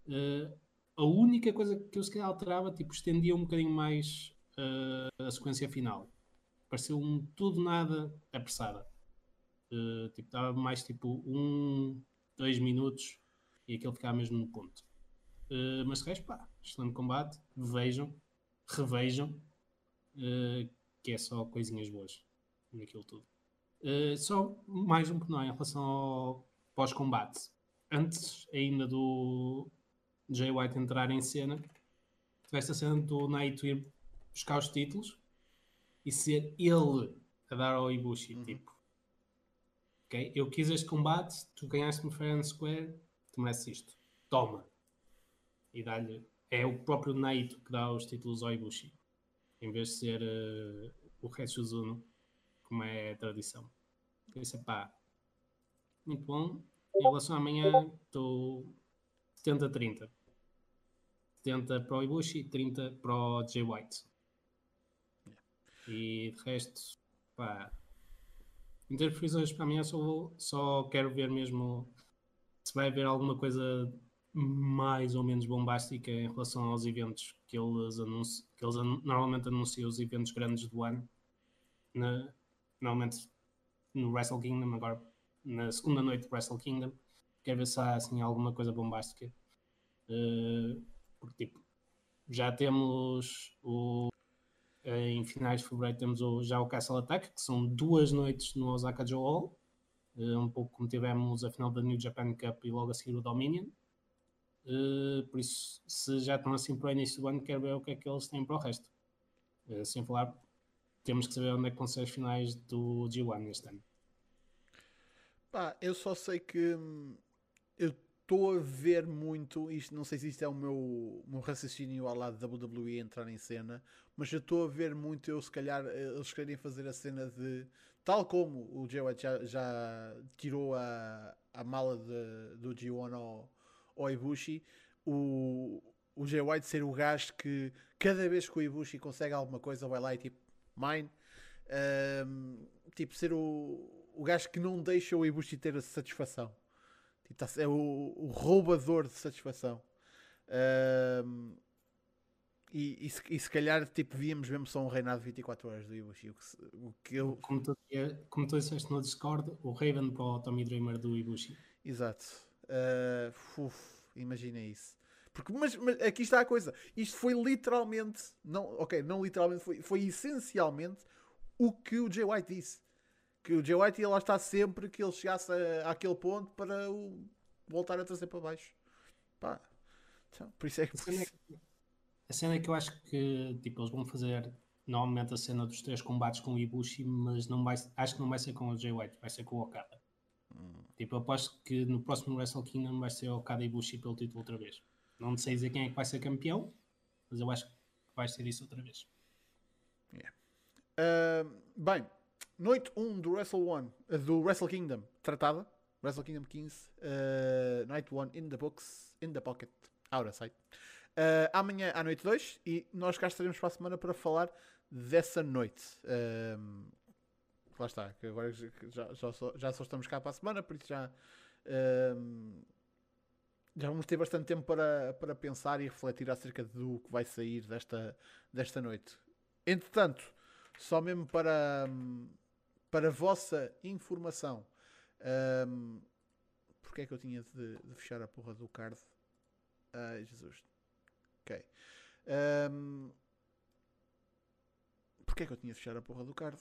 Eh, a única coisa que eu se calhar alterava, tipo, estendia um bocadinho mais eh, a sequência final. Pareceu um tudo nada apressada. Eh, tipo, dava mais tipo um, dois minutos e aquilo ficava mesmo no ponto. Eh, mas de resto, pá, excelente combate. Vejam, revejam, eh, que é só coisinhas boas naquilo tudo. Só mais um pormenor em relação ao pós-combate. Antes ainda do Jay White entrar em cena, tiveste a cena do ir buscar os títulos e ser ele a dar ao Ibushi, tipo, ok, eu quis este combate, tu ganhaste no Fair and Square, tu mereces isto, toma. E dá-lhe, é o próprio Naito que dá os títulos ao Ibushi, em vez de ser eh, o Retsuzuno, como é a tradição. Isso, pá, muito bom. Em relação a amanhã, estou 70-30. 70 para o Ibushi, 30 para o Jay White. E de resto, pá, previsões para amanhã, só, vou- só quero ver mesmo se vai haver alguma coisa mais ou menos bombástica em relação aos eventos que eles, anunci- que eles anu- normalmente anunciam os eventos grandes do ano. Na- normalmente no Wrestle Kingdom, agora na segunda noite do Wrestle Kingdom. Quero ver se há assim, alguma coisa bombástica. Eh, porque tipo, já temos o em finais de fevereiro temos o, já o Castle Attack, que são duas noites no Osaka Joe Hall, eh, um pouco como tivemos a final da New Japan Cup e logo a seguir o Dominion. Eh, por isso, se já estão assim para o início do ano, quero ver o que é que eles têm para o resto. Eh, sem falar, temos que saber onde é que vão ser as finais do G1 este ano. Pá, eu só sei que hum, eu estou a ver muito, isto, não sei se isto é o meu, meu raciocínio ao lado da WWE entrar em cena, mas eu estou a ver muito, eu se calhar, eh, eles querem fazer a cena de, tal como o Jay White já, já tirou a, a mala de- do G1 ao, ao Ibushi, o, o Jay White ser o gajo que cada vez que o Ibushi consegue alguma coisa vai lá e tipo, mine, Ahm, tipo, ser o, o gajo que não deixa o Ibushi ter a satisfação. Tipo, é o, o roubador de satisfação. Ahm, e, e, se, e se calhar tipo, víamos mesmo só um reinado de 24 horas do Ibushi. O que, o que eu, Como tu, como tu disseste no Discord, o Raven para o Tommy Dreamer do Ibushi. Exato. Uh, uf, imagina isso. Porque, mas, mas, aqui está a coisa. Isto foi literalmente, não, ok, não literalmente, foi, foi essencialmente o que o Jay White disse. Que o Jay White ia lá estar sempre que ele chegasse a, àquele ponto para o voltar a trazer para baixo. Pá. Então, por isso é que. A cena, é a cena é que eu acho que tipo, eles vão fazer normalmente a cena dos três combates com o Ibushi, mas não vai, acho que não vai ser com o Jay White, vai ser com o Okada. Hum. Tipo, eu aposto que no próximo Wrestle Kingdom vai ser o Okada Ibushi pelo título outra vez. Não sei dizer quem é que vai ser campeão, mas eu acho que vai ser isso outra vez. Yeah. Uh, bem, noite 1 do Wrestle One, uh, do Wrestle Kingdom, tratada. Wrestle Kingdom 15, uh, Night 1 in the books, in the pocket, out of sight. Uh, amanhã à noite 2 e nós cá estaremos para a semana para falar dessa noite. Uh, lá está, que agora já, já, só, já só estamos cá para a semana, por isso já. Uh, já vamos ter bastante tempo para, para pensar e refletir acerca do que vai sair desta, desta noite. Entretanto, só mesmo para, para vossa informação, um, porque é que eu tinha de, de, fechar a porra do card? Ai, Jesus. Ok. Um, porque é que eu tinha de fechar a porra do card?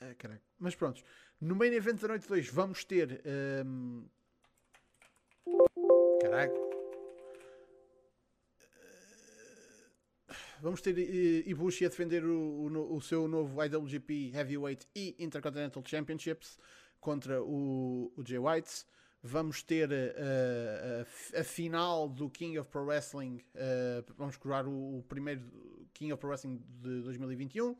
Ah, caraca. Mas pronto, no main event da noite 2 vamos ter. Um, Caraca. Vamos ter Ibushi a defender o, o, o, seu novo IWGP Heavyweight e Intercontinental Championships contra o, o Jay White. Vamos ter uh, a, a, final do King of Pro Wrestling. Uh, vamos curar o, o, primeiro King of Pro Wrestling de 2021. Uh,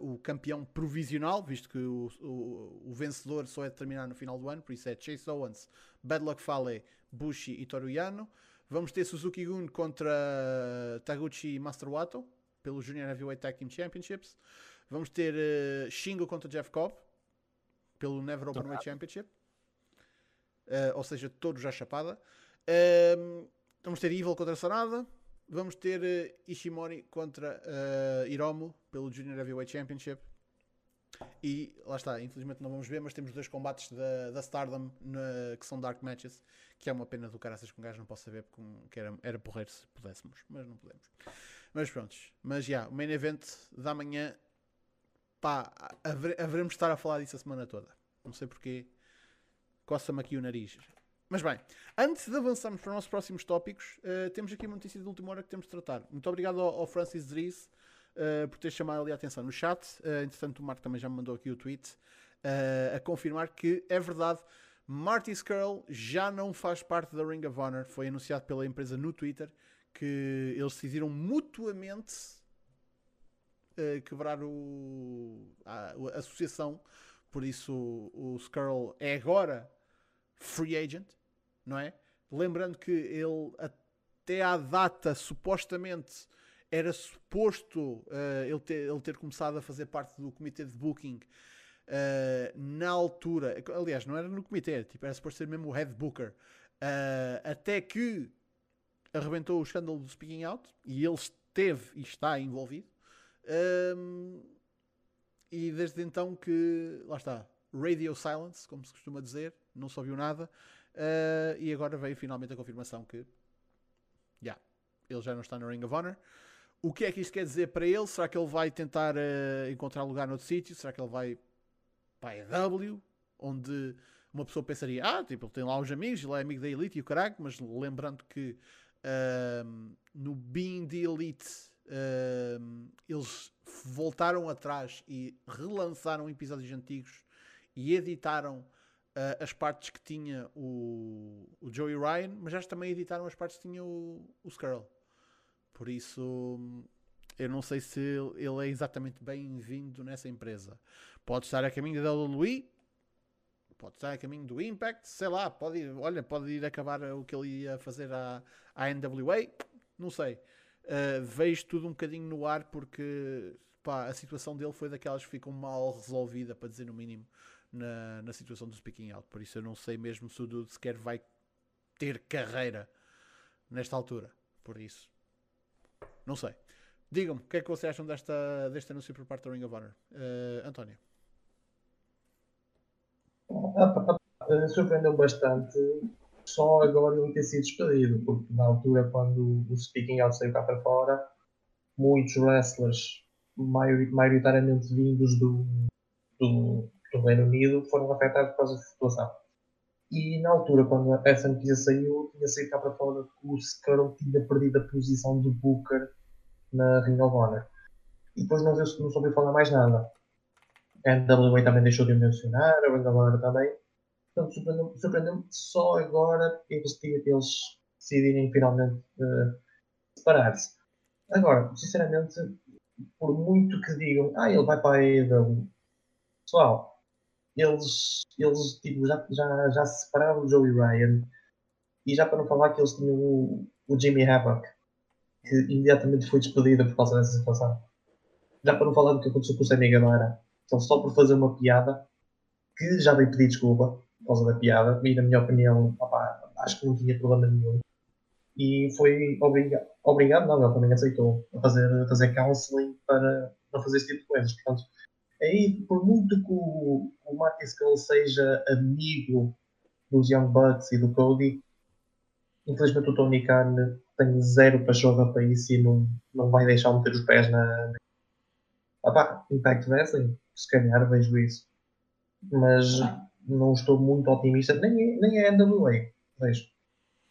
o campeão provisional, visto que o, o, o, vencedor só é determinado no final do ano, por isso é Chase Owens, Bad Luck Fale, Bushi e Toru Yano. Vamos ter Suzuki Gun contra Taguchi Master pelo Junior Heavyweight Tag Team Championships. Vamos ter uh, Shingo contra Jeff Cobb pelo Never Openweight Championship. Uh, ou seja, todos já chapada. Uh, vamos ter Evil contra Sanada. Vamos ter uh, Ishimori contra Hiromu pelo Junior Heavyweight Championship. E lá está, infelizmente não vamos ver, mas temos dois combates da, da Stardom na, que são Dark Matches, que é uma pena do caraças com um gajo não posso saber porque que era, era porreiro se pudéssemos, mas não podemos. Mas prontos, mas já, o main event da manhã, pá, haveremos de estar a falar disso a semana toda. Não sei porquê, coça-me aqui o nariz. Mas bem, antes de avançarmos para os nossos próximos tópicos, uh, temos aqui uma notícia de última hora que temos de tratar. Muito obrigado ao, ao Francis Dries uh, por ter chamado ali a atenção no chat. Uh, entretanto, o Marco também já me mandou aqui o tweet uh, a confirmar que é verdade. Marty Skrull já não faz parte da Ring of Honor. Foi anunciado pela empresa no Twitter que eles decidiram mutuamente quebrar o, a, a, associação. Por isso, o, o Skrull é agora free agent, não é? Lembrando que ele, até à data, supostamente era suposto uh, ele, ter, ele ter começado a fazer parte do comitê de booking uh, na altura. Aliás, não era no comitê, tipo, era suposto ser mesmo o head booker. Uh, até que arrebentou o escândalo do Speaking Out e ele esteve e está envolvido. Um, e desde então que, lá está, Radio Silence, como se costuma dizer, não se ouviu nada. Uh, e agora veio finalmente a confirmação que yeah, ele já não está no Ring of Honor. O que é que isto quer dizer para ele? Será que ele vai tentar uh, encontrar lugar noutro sítio? Será que ele vai para a EW? Onde uma pessoa pensaria, ah, tipo, ele tem lá os amigos, ele é amigo da Elite e o caralho, mas lembrando que uh, no Being the Elite uh, eles voltaram atrás e relançaram episódios antigos e editaram uh, as partes que tinha o, o Joey Ryan, mas já também editaram as partes que tinha o, o Skrull. Por isso, eu não sei se ele é exatamente bem-vindo nessa empresa. Pode estar a caminho da WWE, pode estar a caminho do Impact, sei lá, pode ir, olha, pode ir acabar o que ele ia fazer à, à NWA, não sei. Uh, vejo tudo um bocadinho no ar porque pá, a situação dele foi daquelas que ficam mal resolvida, para dizer no mínimo, na, na situação do Speaking Out. Por isso eu não sei mesmo se o Dude sequer vai ter carreira nesta altura. Por isso, não sei. Digam-me, o que é que vocês acham desta, deste anúncio por parte da Ring of Honor? Uh, António. eh, surpreendeu bastante só agora ele ter sido despedido, porque na altura, quando o Speaking Out saiu cá para fora, muitos wrestlers, maiori- maioritariamente vindos do, do, do Reino Unido, foram afetados por causa da situação. E na altura, quando essa notícia saiu, tinha saído cá para fora que o Skull tinha perdido a posição de Booker na Ring of Honor. E depois não, não soube falar mais nada. A NWA também deixou de mencionar, a Ring também. Portanto, surpreendeu-me surpreendeu só agora eles, eles decidirem finalmente eh, separar-se. Agora, sinceramente, por muito que digam, ah, ele vai para a AEW, pessoal, eles, eles tipo, já, já, já se separaram do Joey Ryan e já para não falar que eles tinham o, o Jimmy Havoc, que imediatamente foi despedido por causa dessa situação. Já para não falar do que aconteceu com o Sammy Guevara, então só por fazer uma piada, que já veio pedir desculpa por causa da piada, e na minha opinião, opá, acho que não tinha problema nenhum. E foi obrigado, obrigado não, ele também aceitou a fazer, a fazer counseling para não fazer esse tipo de coisas. Portanto, aí, por muito que o, o Marty Skull seja amigo dos Young Bucks e do Cody, infelizmente o Tony Khan tem zero pachorra para isso e não, não vai deixar meter os pés na. Opá, Impact Wrestling, se calhar vejo isso. Mas não estou muito otimista, nem, nem é a NWA, vejo.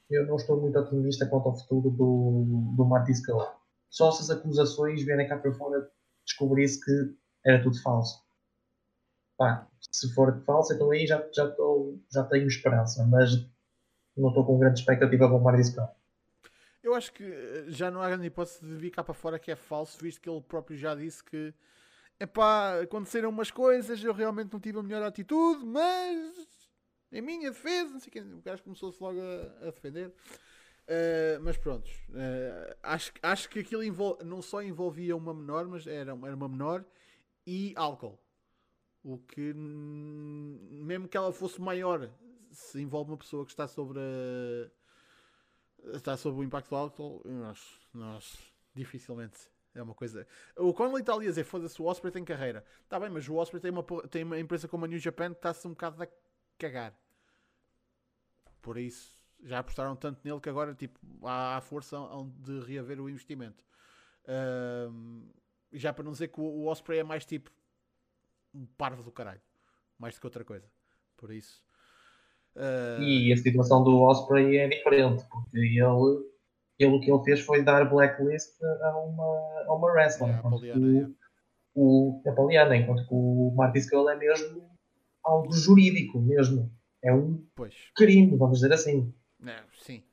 Eu não estou muito otimista quanto ao futuro do, do Marty Skull. Só se as acusações vierem cá para fora descobrir-se que era tudo falso. Pá, se for falso, então aí já, já, estou, já tenho esperança, mas não estou com grande expectativa para o Marty Skull. Eu acho que eh, já não há grande hipótese de vir cá para fora que é falso, visto que ele próprio já disse que epá, aconteceram umas coisas, eu realmente não tive a melhor atitude, mas em minha defesa, não sei o que, o gajo começou-se logo a, a defender. Uh, mas pronto, uh, acho, acho que aquilo não só envolvia uma menor, mas era, era uma menor e álcool. O que, mesmo que ela fosse maior, se envolve uma pessoa que está sobre a, está sob o impacto do álcool, nós, nós dificilmente é uma coisa. O Conley está ali a dizer: foda-se, o Osprey tem carreira. Está bem, mas o Osprey tem uma, tem uma empresa como a New Japan que está-se um bocado a cagar. Por isso, já apostaram tanto nele que agora tipo, há, há força de reaver o investimento. Um, já para não dizer que o, o Osprey é mais tipo um parvo do caralho, mais do que outra coisa. Por isso. Uh... E a situação do Osprey é diferente, porque ele, ele o que ele fez foi dar blacklist a uma, a uma wrestler. É, a Poliana, o, o, a Poliana, enquanto que o Marty Skull é mesmo algo jurídico mesmo. É um pois. crime, vamos dizer assim. É, sim.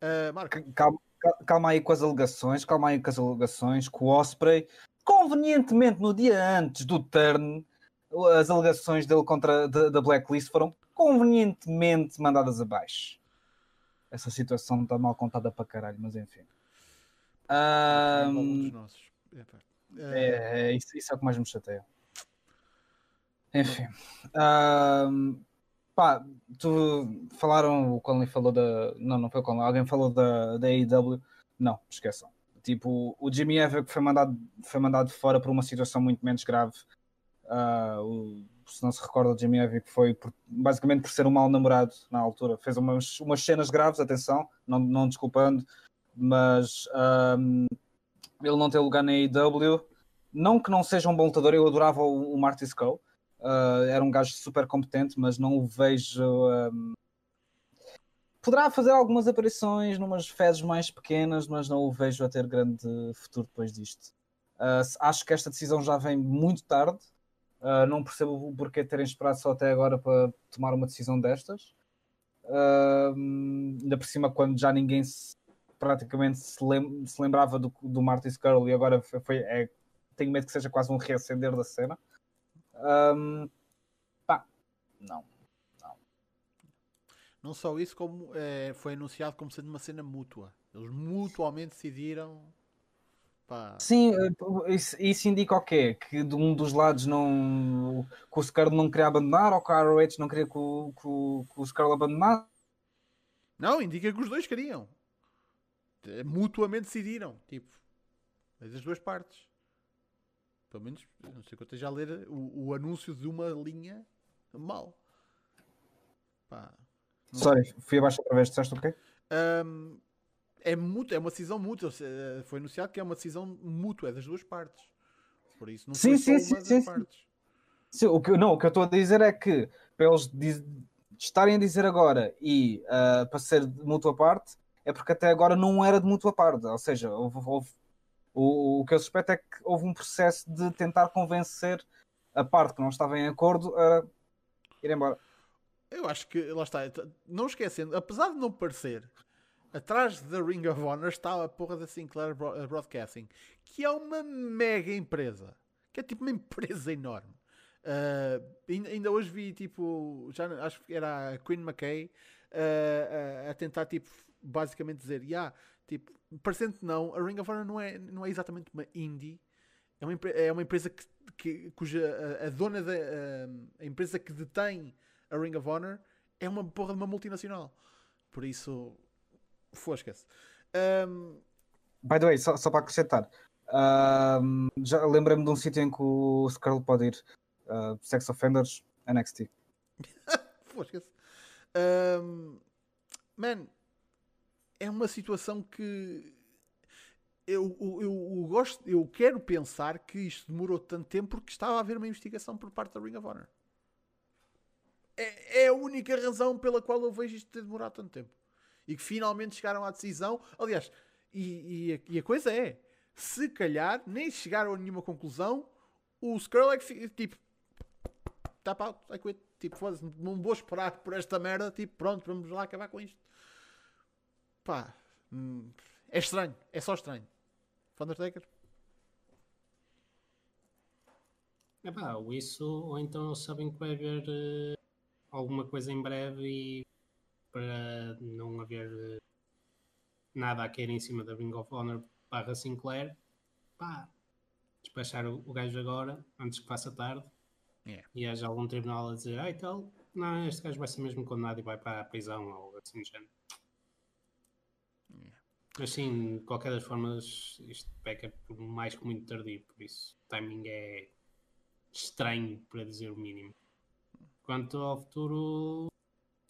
Uh, Marco. Calma, calma aí com as alegações, calma aí com as alegações, que o Osprey, convenientemente no dia antes do turn, as alegações dele contra da Blacklist foram convenientemente mandadas abaixo. Essa situação está mal contada para caralho, mas enfim. Um, é, é, isso, isso é o que mais me chateia. Enfim. Um, pá, tu falaram, o Conley falou da. Não, não foi o Conley, alguém falou da, da AEW. Não, esqueçam. Tipo, o Jimmy Ever foi mandado, foi mandado fora por uma situação muito menos grave. Uh, o, se não se recorda, o Jimmy Ever foi por, basicamente por ser um mau namorado na altura. Fez umas, umas cenas graves, atenção, não, não desculpando, mas um, ele não tem lugar na AEW. Não que não seja um bom lutador, eu adorava o, o Marty Skull. Uh, era um gajo super competente, mas não o vejo. Um... Poderá fazer algumas aparições numas fezes mais pequenas, mas não o vejo a ter grande futuro depois disto. Uh, acho que esta decisão já vem muito tarde. Uh, não percebo o porquê terem esperado só até agora para tomar uma decisão destas. ainda por cima, quando já ninguém se, praticamente se, lem se, lembrava do, do Marty Skrull e agora foi é, tenho medo que seja quase um reacender da cena. Um, pá, não, não. Não só isso, como é, foi anunciado como sendo uma cena mútua. Eles mutuamente decidiram. Pá. Sim, isso, isso, indica o quê? Que de um dos lados não. que o Scarlet não queria abandonar ou que a ROH não queria que o, que o, que o Scarlet abandonasse? Não, indica que os dois queriam. Mutuamente decidiram. Tipo, das duas partes. Pelo menos, não sei que eu esteja a ler o, o anúncio de uma linha mal. Pá, não Sorry, fui abaixo outra vez, disseste o quê? Um, é, mútuo, é uma decisão mútua. Foi anunciado que é uma decisão mútua, é das duas partes. Por isso, não Sim, foi sim, só uma sim, das sim, partes. Sim, o que, eu- não, o que eu estou a dizer é que para eles diz- estarem a dizer agora e ah, para ser de mútua parte é porque até agora não era de mútua parte. Ou seja, houve- houve- o, o que eu suspeito é que houve um processo de tentar convencer a parte que não estava em acordo a ir embora. Eu acho que, lá está, não esquecendo, apesar de não parecer, atrás da Ring of Honor está a porra da Sinclair eh, Broadcasting, que é uma mega empresa, que é tipo uma empresa enorme. Ah, ainda, hoje vi, tipo, já acho que era a Queen McKay ah, a- a tentar, tipo, basicamente dizer, yeah, tipo, parecendo que não, a Ring of Honor não é, não é exatamente uma indie, é uma, é uma empresa que, que- cuja a, a dona da a, a empresa que detém a Ring of Honor é uma porra de uma multinacional. Por isso, fosca-se. Um, By the way, só, só para acrescentar, ah, já lembrei-me de um sítio em que o Skrull pode ir. ah, Sex Offenders NXT. fosca-se. Um, man, é uma situação que eu, eu, eu- gosto, eu quero pensar que isto demorou tanto tempo porque estava a haver uma investigação por parte da Ring of Honor. É, é a única razão pela qual eu vejo isto ter demorado tanto tempo. E que finalmente chegaram à decisão. Aliás, e, e a, e a coisa é: se calhar nem chegaram a nenhuma conclusão, o Skrull é que tipo. Tap out, I quit. Tipo, não vou esperar por esta merda. Tipo, pronto, vamos lá acabar com isto. Pá, hum, é estranho, é só estranho. Undertaker? É pá, ou isso, ou então sabem que vai haver eh, alguma coisa em breve e para não haver eh, nada a cair em cima da Ring of Honor barra Sinclair, pá, despachar o, o gajo agora, antes que faça tarde, Yeah. e haja algum tribunal a dizer, ah, e tal, não, este gajo vai ser mesmo condenado e vai para a prisão ou assim do género. Mas sim, de qualquer das formas, isto peca por mais que muito tardio, por isso o timing é estranho, para dizer o mínimo. Quanto ao futuro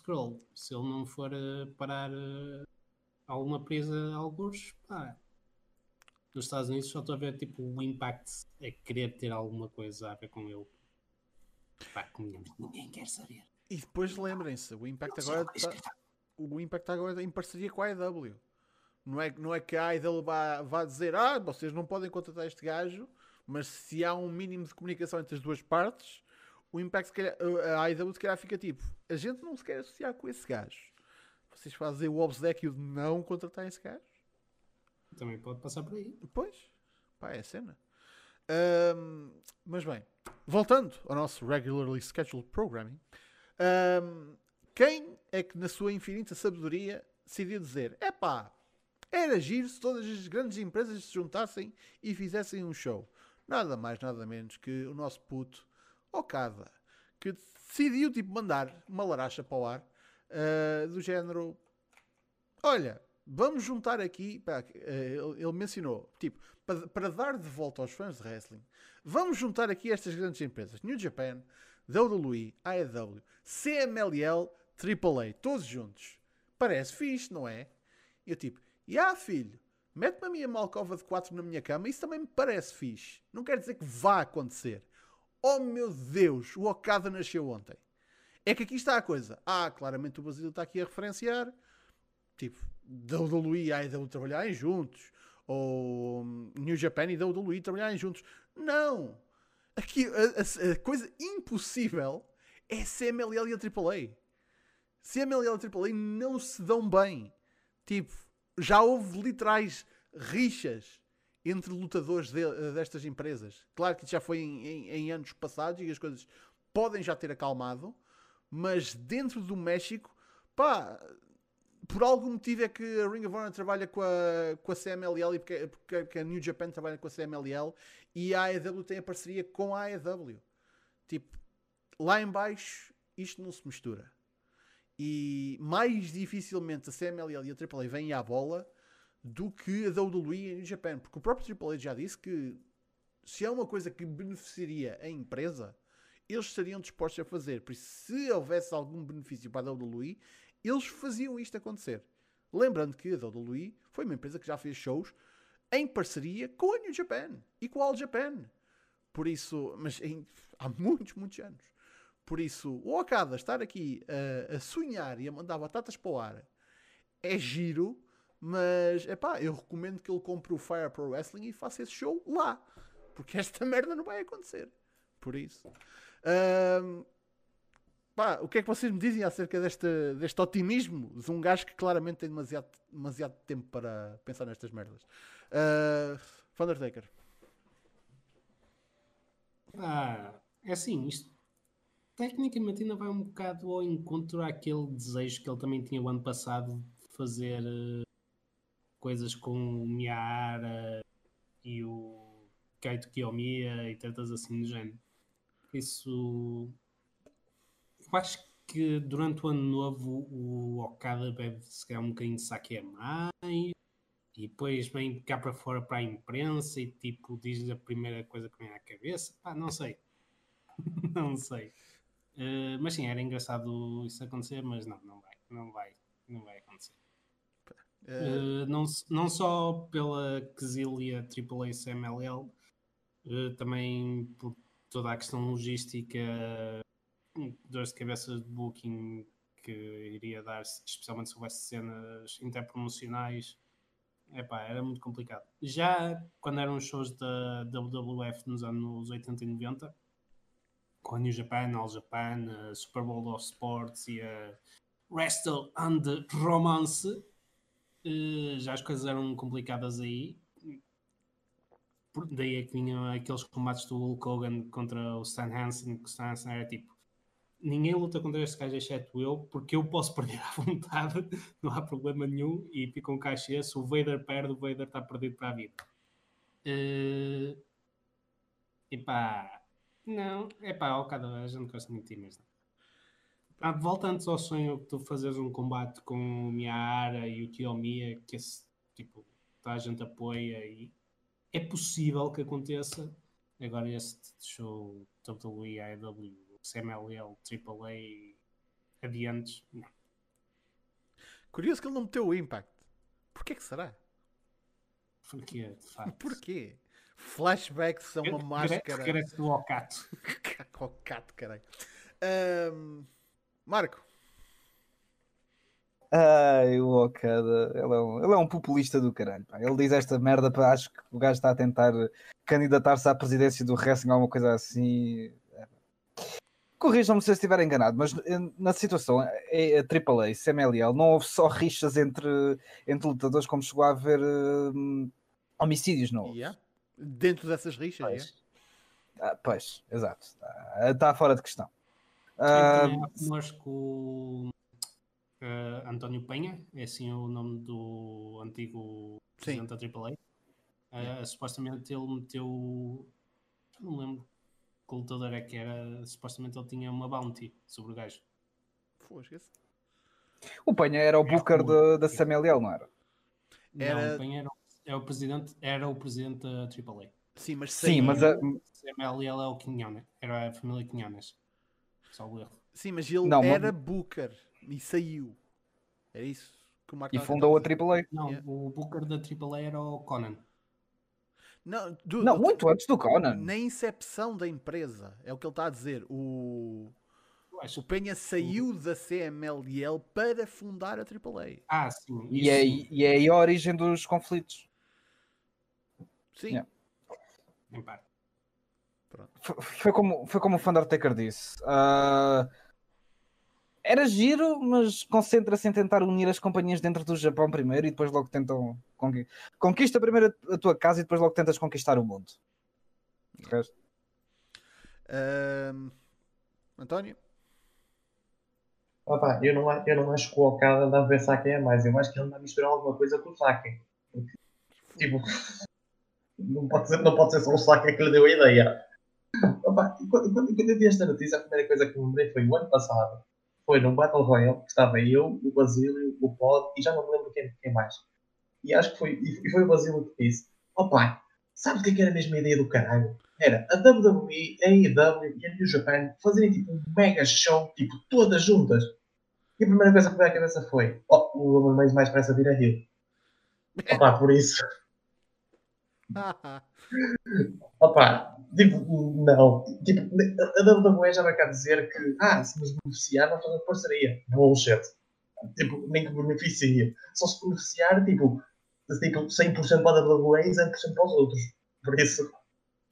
Scroll, se ele não for eh, parar eh, alguma presa a alguns, pá, nos Estados Unidos só estou a ver tipo o impact é querer ter alguma coisa a ver com ele. Pá, convenhamos, ninguém quer saber. E depois lembrem-se, o Impact Não agora está, o Impact agora está em parceria com a AEW. Não é, não é que a AEW vá, vá dizer, ah, vocês não podem contratar este gajo, mas se há um mínimo de comunicação entre as duas partes, o Impact, se calhar, a AEW se calhar fica tipo, a gente não se quer associar com esse gajo. Vocês fazem o obsequio de não contratar esse gajo? Também pode passar por aí. Pois, pá, é a cena. Ahm, mas bem, voltando ao nosso regularly scheduled programming, ahm, quem é que na sua infinita sabedoria decidiu dizer: é pá, era giro se todas as grandes empresas se juntassem e fizessem um show? Nada mais, nada menos que o nosso puto Okada, que decidiu tipo mandar uma laracha para o ar ah, do género olha, vamos juntar aqui. pá, eh, ele, mencionou, tipo, para, para dar de volta aos fãs de wrestling, vamos juntar aqui estas grandes empresas: New Japan, WWE, AEW, CMLL, AAA, todos juntos. Parece fixe, não é? Eu, tipo, e ah, filho, mete-me a minha malcova de 4 na minha cama, isso também me parece fixe. Não quer dizer que vá acontecer. Oh meu Deus, o Okada nasceu ontem. É que aqui está a coisa. Ah, claramente o Basílio está aqui a referenciar tipo, WWE e AEW trabalharem juntos, ou hum, New Japan e WWE trabalharem juntos. Não! Aqui, a, a- a coisa impossível é CMLL e a AAA. CMLL e a AAA não se dão bem. Tipo, já houve literais rixas entre lutadores de- destas empresas. Claro que já foi em, em- em anos passados e as coisas podem já ter acalmado, mas dentro do México, pá, por algum motivo é que a Ring of Honor trabalha com a, com a CMLL e porque, porque a New Japan trabalha com a CMLL e a AEW tem a parceria com a AEW. Tipo, lá em baixo isto não se mistura. E mais dificilmente a CMLL e a AAA vêm à bola do que a WWE e a New Japan. Porque o próprio AAA já disse que se é uma coisa que beneficiaria a empresa, eles estariam dispostos a fazer. Por isso, se houvesse algum benefício para a WWE, eles faziam isto acontecer. Lembrando que a WWE foi uma empresa que já fez shows em parceria com a New Japan e com a All Japan. Por isso, mas em- há muitos, muitos anos. Por isso, o Okada estar aqui a, a sonhar e a mandar batatas para o ar é giro, mas é pá, eu recomendo que ele compre o Fire Pro Wrestling e faça esse show lá, porque esta merda não vai acontecer. Por isso, Ahm, pá, o que é que vocês me dizem acerca deste, deste otimismo de um gajo que claramente tem demasiado, demasiado tempo para pensar nestas merdas? Uh, Undertaker. Ah, é assim, isto tecnicamente ainda vai um bocado ao encontro àquele desejo que ele também tinha o ano passado de fazer eh, coisas com o Miara e o Kaito Kiyomiya e tantas assim do género. Isso eu acho que durante o ano novo o Okada bebe se calhar um bocadinho de sake a mais e depois vem cá para fora para a imprensa e tipo diz a primeira coisa que vem à cabeça. Pá, não sei. não sei. Eh, mas sim, era engraçado isso acontecer, mas não, não vai. Não vai. Não vai acontecer. Uh, não, não só pela quesilha AAA CMLL, eh, também por toda a questão logística, hum, dores de cabeça de booking que iria dar, especialmente se houvesse cenas interpromocionais. Epá, era muito complicado. Já quando eram shows da WWF nos anos 80 e 90, com a New Japan, All Japan, a Super Bowl of Sports e a Wrestle and Romance, eh, já as coisas eram complicadas aí. Daí é que vinham aqueles combates do Hulk Hogan contra o Stan Hansen, que o Stan Hansen era tipo ninguém luta contra este gajo exceto eu, porque eu posso perder à vontade, não há problema nenhum, e fica um cachê, se o Vader perde, o Vader está perdido para a vida. Eh, epá, não, epá, ao cada a gente gosta muito de ti mesmo. Ah, voltando ao sonho que tu fazes um combate com o Miara e o Kiyomiya, que esse tipo, toda a gente apoia e é possível que aconteça. Agora este show WWE, AEW, CMLL, AAA adiantes, não. curioso que ele não meteu o Impact. Porquê que será? Porque, de facto, Porquê? Flashbacks são uma máscara. Regresso do Okato. Cocato, caralho. Ahm, Marco, Ai, o Okada, ele é, um, ele é um populista do caralho. pá. Ele diz esta merda, pá, acho que o gajo está a tentar candidatar-se à presidência do wrestling, alguma coisa assim. Corrijam-me se eu estiver enganado, mas eh, na situação, é a AAA, CMLL, não houve só rixas entre, entre lutadores, como chegou a haver hum, homicídios, não houve? yeah. Dentro dessas rixas, yeah. Pois. Ah, pois, exato. Está fora de questão. Quem Ah, também há rumores com o eh, António Penha, é assim o nome do antigo presidente da AAA. Eh, supostamente ele meteu. Não lembro que lutador é que era. Supostamente ele tinha uma bounty sobre o gajo. Fosca-se. o Penha era o É booker rumor. da da CMLL, não era? Era- Não, o Penha era, o- é o presidente, era o presidente da AAA. Sim, mas Sim, saiu- mas a- CMLL é o Quinhões, era a família Quinhones. Só o erro. Sim, mas ele Não, mas- era Booker e saiu. Era isso que o Marco E fundou a. AAA. Não, Yeah. o Booker da AAA era o Conan. Não, dude, Não, eu- muito antes do Conan. na incepção da empresa, é o que ele está a dizer. O, o Penha saiu da CMLL para fundar a AAA. Ah, sim. E é, sim, e é aí a origem dos conflitos. Sim, Yeah. em parte. Foi como, foi como o Undertaker disse. Ah, era giro, mas concentra-se em tentar unir as companhias dentro do Japão primeiro e depois logo tentam conqui- conquista primeiro a tua casa e depois logo tentas conquistar o mundo. De resto, António? Opa, eu, não, eu não acho que o Okada dá a ver saque a mais. Eu acho que ele anda a misturar alguma coisa com o. Porque, Tipo, não pode, ser, não pode ser só o saque que lhe deu a ideia. Opa, e quando, quando, quando eu vi esta notícia, a primeira coisa que me lembrei foi o ano passado. Foi num Battle Royale que estava eu, o Basílio, o Pod e já não me lembro quem, quem mais. E acho que foi, e, foi o Basílio que disse: Opa, sabe o que é que era a ideia do caralho? era a WWE, a AEW e a New Japan fazerem tipo um mega show, tipo, todas juntas. E a primeira coisa que veio à cabeça foi: oh, o Reigns mais pressa vir a Rio. Opa, por isso. Opa, tipo, não. Tipo, a WWE já vai cá dizer que, ah, se nos beneficiar, nós fazemos parceria. Bullshit. Tipo, nem que beneficia. Só se beneficiar, tipo, tipo 100% para a WWE e 0% para os outros. Por isso,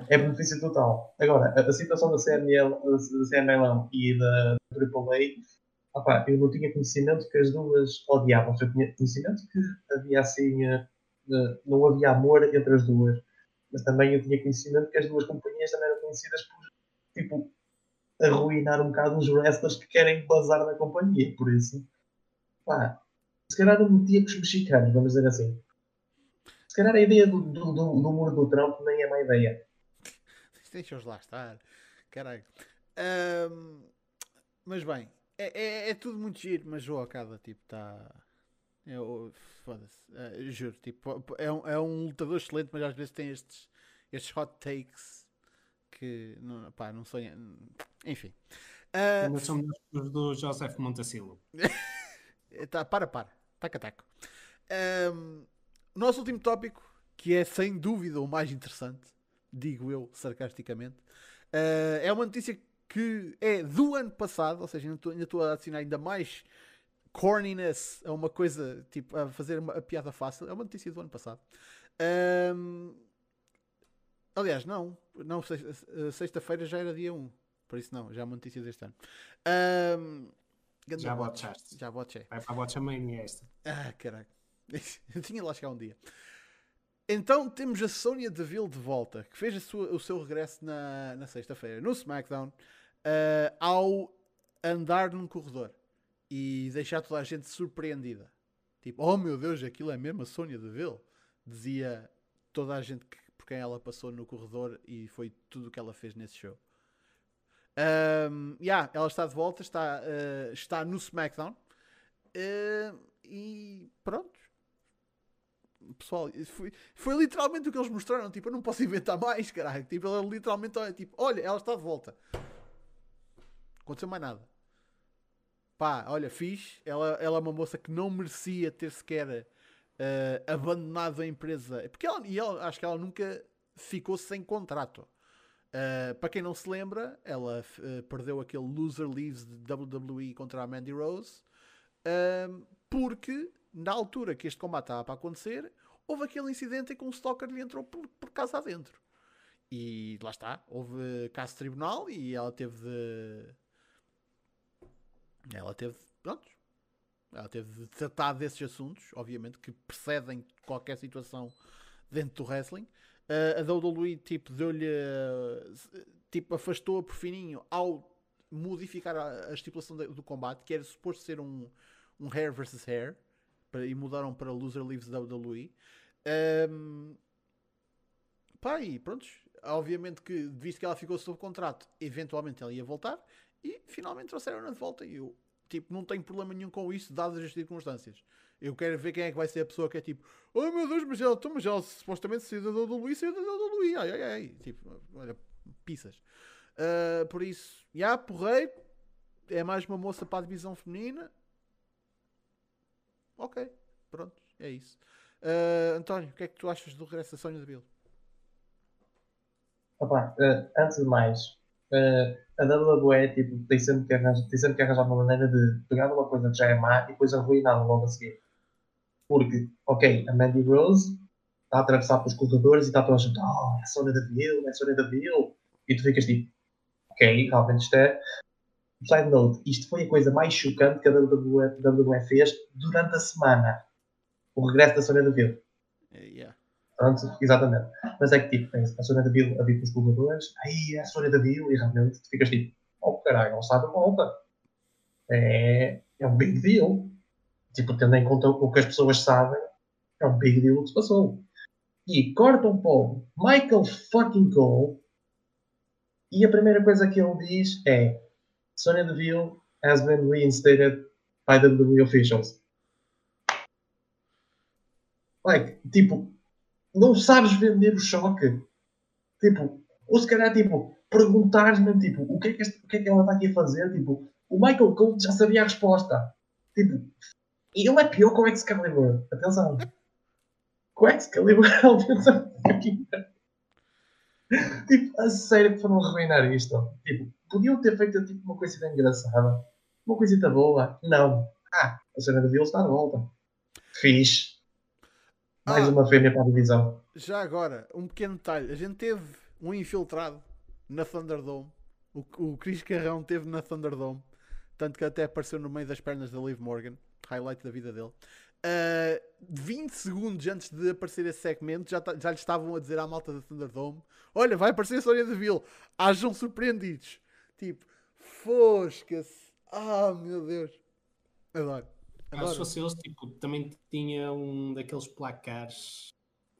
é benefício total. Agora, a, a situação da CML, da CML e da AAA, opa, eu não tinha conhecimento que as duas odiavam. Eu tinha conhecimento que havia assim, uh, não havia amor entre as duas mas também eu tinha conhecimento que as duas companhias também eram conhecidas por, tipo, arruinar um bocado os wrestlers que querem bazar na companhia. Por isso, pá, se calhar não metia com os mexicanos, vamos dizer assim. Se calhar a ideia do, do, do, do muro do Trump nem é má ideia. Deixa-os lá estar. Caralho. Um, mas bem, é, é, é, tudo muito giro, mas o Okada tipo está eu, foda-se, uh, juro, tipo, é um, é um lutador excelente, mas às vezes tem estes, estes hot takes que não, pá, não sonha. Enfim. Uh, são os do Joseph Montacilo. tá, para, para, taca, taca. Um, nosso último tópico, que é sem dúvida o mais interessante, digo eu sarcasticamente, uh, é uma notícia que é do ano passado, ou seja, ainda estou a adicionar ainda mais corniness é uma coisa tipo a fazer uma a piada fácil. É uma notícia do ano passado. Um, aliás, não, não sexta-feira já era dia 1. Por isso não, já é uma notícia deste ano. Um, já watchaste. Já watchei. Vai para a Watchamania esta. Ah, caraca. Eu tinha lá chegar um dia. Então temos a Sonya Deville de volta, que fez sua, o seu regresso na, na sexta-feira no SmackDown uh, ao andar num corredor e deixar toda a gente surpreendida. Tipo, oh meu Deus, aquilo é mesmo a Sónia Deville. Dizia toda a gente que, por quem ela passou no corredor e foi tudo o que ela fez nesse show. Um, yeah, ela está de volta, está, uh, está no SmackDown. Uh, e pronto. Pessoal, foi, foi literalmente o que eles mostraram. Tipo, eu não posso inventar mais, caralho. Tipo, ela literalmente, tipo, olha, ela está de volta. Aconteceu mais nada pá, olha, fiz. Ela, ela é uma moça que não merecia ter sequer uh, abandonado a empresa. Porque ela, e ela, acho que ela nunca ficou sem contrato. Uh, para quem não se lembra, ela uh, perdeu aquele loser leaves de WWE contra a Mandy Rose porque na altura que este combate estava para acontecer, houve aquele incidente em que um stalker lhe entrou por, por casa adentro. E lá está, houve caso de tribunal e ela teve de ela teve, pronto, ela teve de tratar desses assuntos, obviamente, que precedem qualquer situação dentro do wrestling. Uh, a WWE, tipo, deu-lhe, uh, tipo, afastou-a por fininho ao modificar a, a estipulação de, do combate, que era suposto ser um, um hair versus hair, para, e mudaram para loser leaves da WWE. Um, pá, e pronto, obviamente que, visto que ela ficou sob contrato, eventualmente ela ia voltar, e finalmente trouxeram-na de volta. E eu, tipo, não tenho problema nenhum com isso, dadas as circunstâncias. Eu quero ver quem é que vai ser a pessoa que é tipo, oh meu Deus, mas ela, então, mas ela supostamente saiu do Luís, saiu do Luís, ai ai ai. Tipo, olha, pisas. Uh, por isso, já, yeah, porreiro. É mais uma moça para a divisão feminina. Ok, pronto, é isso. Uh, António, o que é que tu achas do regresso da Sónia de Bill? Opa, uh, antes de mais, uh, a WWE tipo, tem, sempre que arranjar, tem sempre que arranjar uma maneira de pegar uma coisa que já é má e depois arruiná-la logo a seguir. Porque, ok, a Mandy Rose está a atravessar pelos corredores e está toda a gente, oh, é a Sonya Deville, é a Sonya Deville. E tu ficas tipo, ok, realmente isto é. Side note, isto foi a coisa mais chocante que a WWE, WWE fez durante a semana. O regresso da Sonya Deville. Yeah. Pronto, exatamente. Mas é que tipo, tem a Sônia Deville a vir com os jogadores, aí é a Sônia Deville, e realmente tu ficas tipo, oh caralho, não sabe a volta. É, é um big deal. Tipo, tendo em conta o que as pessoas sabem, é um big deal o que se passou. E cortam para o Michael fucking Cole, e a primeira coisa que ele diz é Sonya Deville has been reinstated by the WWE officials. Like, tipo, não sabes vender o choque. Tipo, Ou se calhar, tipo, perguntar-me, tipo, o que, é que este- o que é que ela está aqui a fazer? Tipo, o Michael Cole já sabia a resposta. Tipo, ele é pior que o Excalibur. Atenção. Com o Excalibur, ele pensa. Tipo, a sério que foram arruinar isto. Tipo, podiam ter feito tipo, uma coisita engraçada. Uma coisita boa. Não. Ah, a cena de Bill está de volta. Fixe. Mais Ah. uma fêmea para a divisão. Já agora, um pequeno detalhe. A gente teve um infiltrado na Thunderdome. O, o Chris Carrão teve na Thunderdome. Tanto que até apareceu no meio das pernas da Liv Morgan. Highlight da vida dele. Uh, 20 segundos antes de aparecer esse segmento, já, já lhe estavam a dizer à malta da Thunderdome: Olha, vai aparecer a Sonya Deville. Hajam surpreendidos. Tipo, fosca-se. Ah, meu Deus. Adoro. Ah, se fosse eles, tipo, também tinha um daqueles placares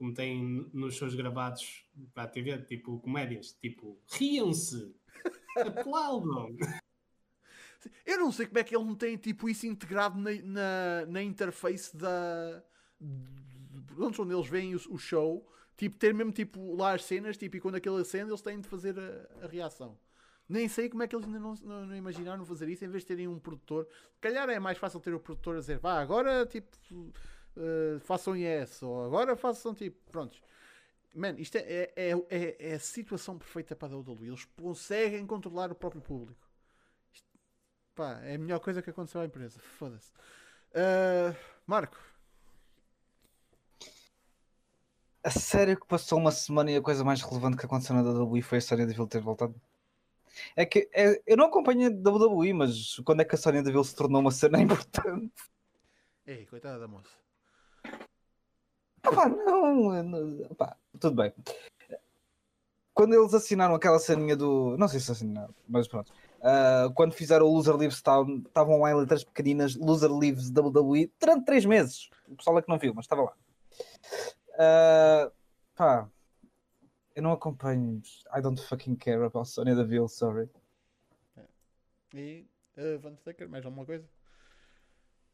como tem nos seus gravados para a TV, tipo comédias, tipo, riam-se, aplaudam. Eu não sei como é que ele não tem tipo isso integrado na, na, na interface da. de onde onde eles veem o, o show. Tipo, ter mesmo tipo lá as cenas, tipo, e quando aquilo acende, eles têm de fazer a, a reação. Nem sei como é que eles ainda não, não, não imaginaram fazer isso em vez de terem um produtor. Se calhar é mais fácil ter o produtor a dizer, vá, agora tipo eh, façam yes, ou agora façam tipo, prontos. Man, isto é, é, é, é- é a situação perfeita para a WWE. Eles conseguem controlar o próprio público. Isto- pá, é a melhor coisa que aconteceu à empresa. Foda-se. Ah, Marco, A sério que passou uma semana e a coisa mais relevante que aconteceu na WWE foi a Sonya Deville ter voltado? É que é- eu não acompanho a WWE, mas quando é que a Sonya Deville se tornou uma cena importante? ei, coitada da moça. Ah, pá, não, não- pá, tudo bem. Quando eles assinaram aquela ceninha do. Não sei se assinaram, mas pronto. Ah, quando fizeram o Loser Leaves, estavam estavam lá em letras pequeninas Loser Leaves WWE durante 3 meses. O pessoal é que não viu, mas estava lá. Ah, pá, eu não acompanho. I don't fucking care about Sonya Deville, sorry. E uh, Van Taker, mais alguma coisa?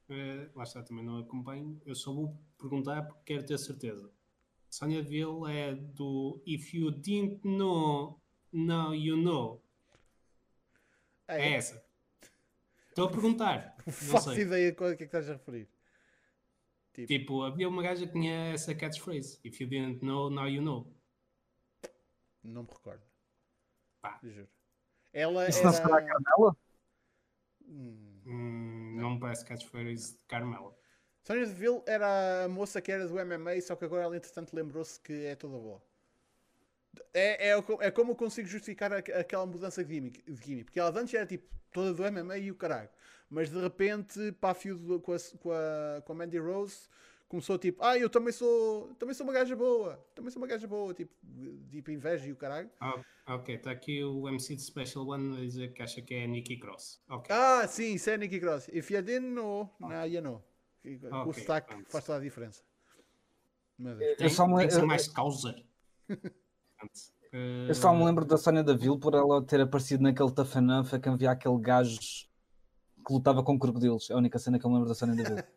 Eh, lá está, também não acompanho. Eu só vou perguntar porque quero ter certeza. Sonya Deville é do If You Didn't Know, Now You Know. Ah, É essa. Estou a perguntar. Não faço sei. ideia de qual é que é que estás a referir. Tipo, Tipo, havia uma gaja que tinha essa catchphrase. If you didn't know, now you know. Não me recordo. Pá. Juro. Ela Isso não será a era... Carmela? Hum. Não me parece catchphrase de Carmela. Sonya Deville era a moça que era do MMA, só que agora ela entretanto lembrou-se que é toda boa. É, é, é como eu consigo justificar aqu- aquela mudança de gimmick, de gimmick. Porque ela antes era tipo toda do MMA e o caralho. Mas de repente, para a feud com a, com, a, com a Mandy Rose, começou tipo, ah, eu também sou, também sou uma gaja boa. Também sou uma gaja boa. Tipo, tipo inveja e o caralho. Ah, ok, está aqui o MC de Special One a dizer que acha que é Nikki Cross. Ok. Ah, sim, isso é Nikki Cross. If you didn't know, now you know. E o sotaque pronto. faz toda a diferença. Tem, eu só me- tem que ser eu- mais eh, Eu só me lembro da Sonya Deville por ela ter aparecido naquele Tough Enough a que havia aquele gajo que lutava com crocodilos. É a única cena que eu me lembro da Sonya Deville.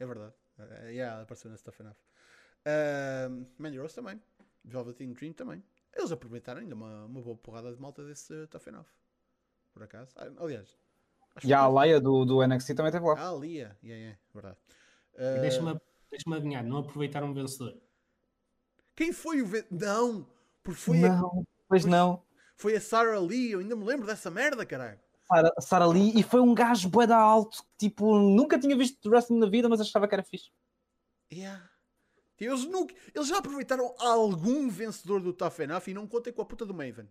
É verdade. Uh, yeah, ela apareceu nesse Tough Enough. Uh, Mandy Rose também. Velveteen Dream também. Eles aproveitaram ainda uma, uma boa porrada de malta desse uh, Tough Enough. Por acaso. Ah, aliás. E a Alaya do, do NXT também esteve lá. Ah, Lia. Yeah, yeah, verdade. e Uh, Deixa-me deixa adivinhar, não aproveitaram o vencedor. Quem foi o... Ve... Não! Porque foi, a, Não, pois não. foi a Sarah Lee. Eu ainda me lembro dessa merda, caralho. Sarah Lee e foi um gajo bué da alto, tipo, nunca tinha visto wrestling na vida, mas achava que era fixe. Yeah. Tipo, Eles, nunca, eles já aproveitaram algum vencedor do Tough Enough e não contem com a puta do Maven.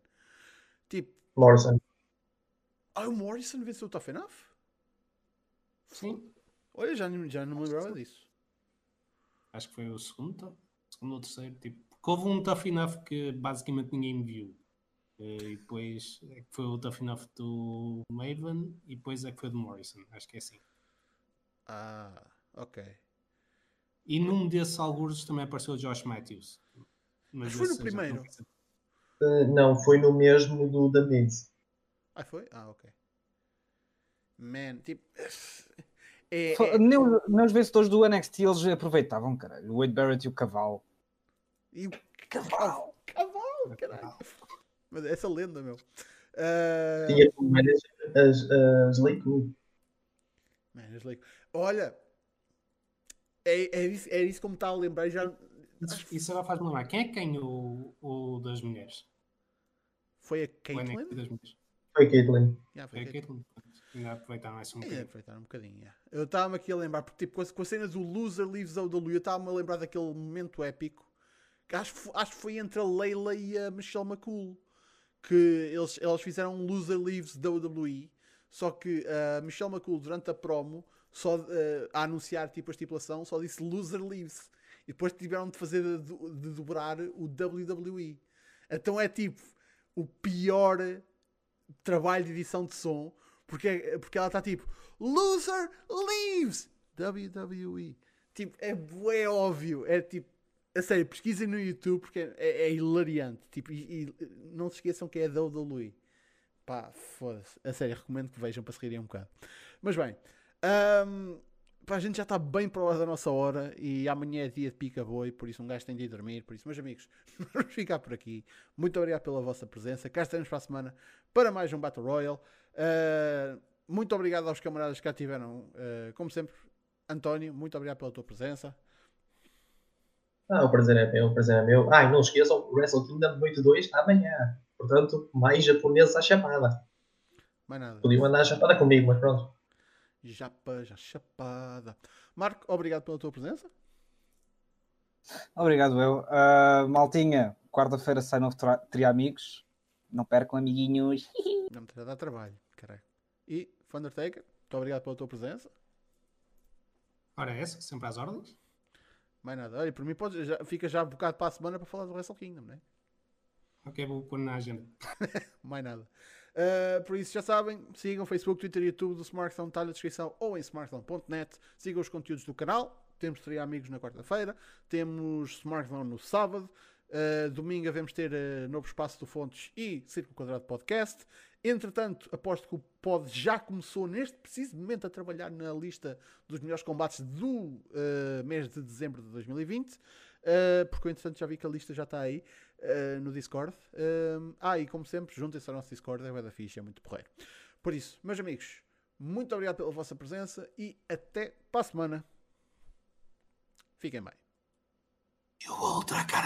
Tipo, Morrison. ah, o Morrison venceu o Tough Enough? Sim, Olha, já, não- já não me lembrava disso. acho que foi o segundo, segundo ou terceiro. Tipo, porque houve um Tough Enough que basicamente ninguém viu. Eh, E depois é que foi o Tough Enough do Maven e depois é que foi do Morrison. Acho que é assim. Ah, ok. E num desses alguns também apareceu o Josh Matthews. Mas foi no primeiro. não Uh, não, foi no mesmo do The Miz. Ah, foi? Ah, ok. Man, tipo. É, Fo- é- Nem, os- nem os vencedores do NXT eles aproveitavam, caralho. O Wade Barrett e o Cavalo. E o cavalo! Cavalo, caralho! Mas essa lenda, meu. Ah, Tinha como manager as, as. Manas Lake. Olha, é, é, isso, é isso me está a lembrar. Já, Isso, isso agora faz-me lembrar. Quem é que ganhou o, o das mulheres? foi a Caitlyn? Foi a Caitlyn. Yeah, Foi foi a Caitlyn. Ainda aproveitaram essa um É, bocadinho. aproveitar um bocadinho. yeah. Eu estava-me aqui a lembrar, porque tipo, com, a, com a cena do Loser Leaves AW, eu estava-me a lembrar daquele momento épico. Que acho, acho que foi entre a Leila e a Michelle McCool. Que eles, eles fizeram um Loser Leaves WWE. Só que a Michelle McCool, durante a promo, só, eh, a anunciar tipo, a estipulação, só disse Loser Leaves. E depois tiveram de fazer de, de dobrar o WWE. Então é tipo o pior trabalho de edição de som porque, é- porque ela está tipo Loser leaves WWE. Tipo, é bué óbvio. É tipo, a sério, pesquisem no YouTube porque é, é- é hilariante. Tipo, e, e não se esqueçam que é da WWE. Pá, foda-se. A sério, recomendo que vejam para se rirem um bocado. Mas bem, ahm, pá, a gente já está bem para lá da nossa hora e amanhã é dia de pica-boi, por isso um gajo tem de ir dormir. Por isso, meus amigos, vamos ficar por aqui. Muito obrigado pela vossa presença. Cá estaremos para a semana para mais um Battle Royale. Ah, muito obrigado aos camaradas que cá tiveram. ah, como sempre, António, muito obrigado pela tua presença. Ah, o prazer é meu, o prazer é meu. Ah, e não esqueçam, o Wrestle Kingdom Noite 2 amanhã. Portanto, mais japoneses à chapada. Mais nada. Podiam andar à chapada comigo, mas pronto. Japa, já chapada. Marco, obrigado pela tua presença. Obrigado, eu. Ah, maltinha, quarta-feira sai novo tra- Tria Amigos. Não percam, amiguinhos. Não me dar trabalho, caralho. E, Undertaker, muito obrigado pela tua presença. Ora, é essa, sempre às ordens. Mais nada. Olha, por mim pode, já, fica já bocado para a semana para falar do Wrestle Kingdom, não é? Ok, vou pôr na agenda. Mais nada. Uh, por isso já sabem, sigam Facebook, Twitter e YouTube do Smartphone, está na descrição ou em smartphone.net. Sigam os conteúdos do canal. Temos Teria Amigos na quarta-feira. Temos Smartphone no sábado. Uh, domingo devemos ter uh, novo espaço do Fontes e Círculo Quadrado Podcast. Entretanto, aposto que o pod já começou neste preciso momento a trabalhar na lista dos melhores combates do uh, mês de dezembro de 2020. Uh, porque, entretanto, já vi que a lista já está aí uh, no Discord. Ah, e como sempre, juntem-se ao nosso Discord, é da ficha, é muito porreiro. Por isso, meus amigos, muito obrigado pela vossa presença e até para a semana. Fiquem bem. E o Ultra, cara.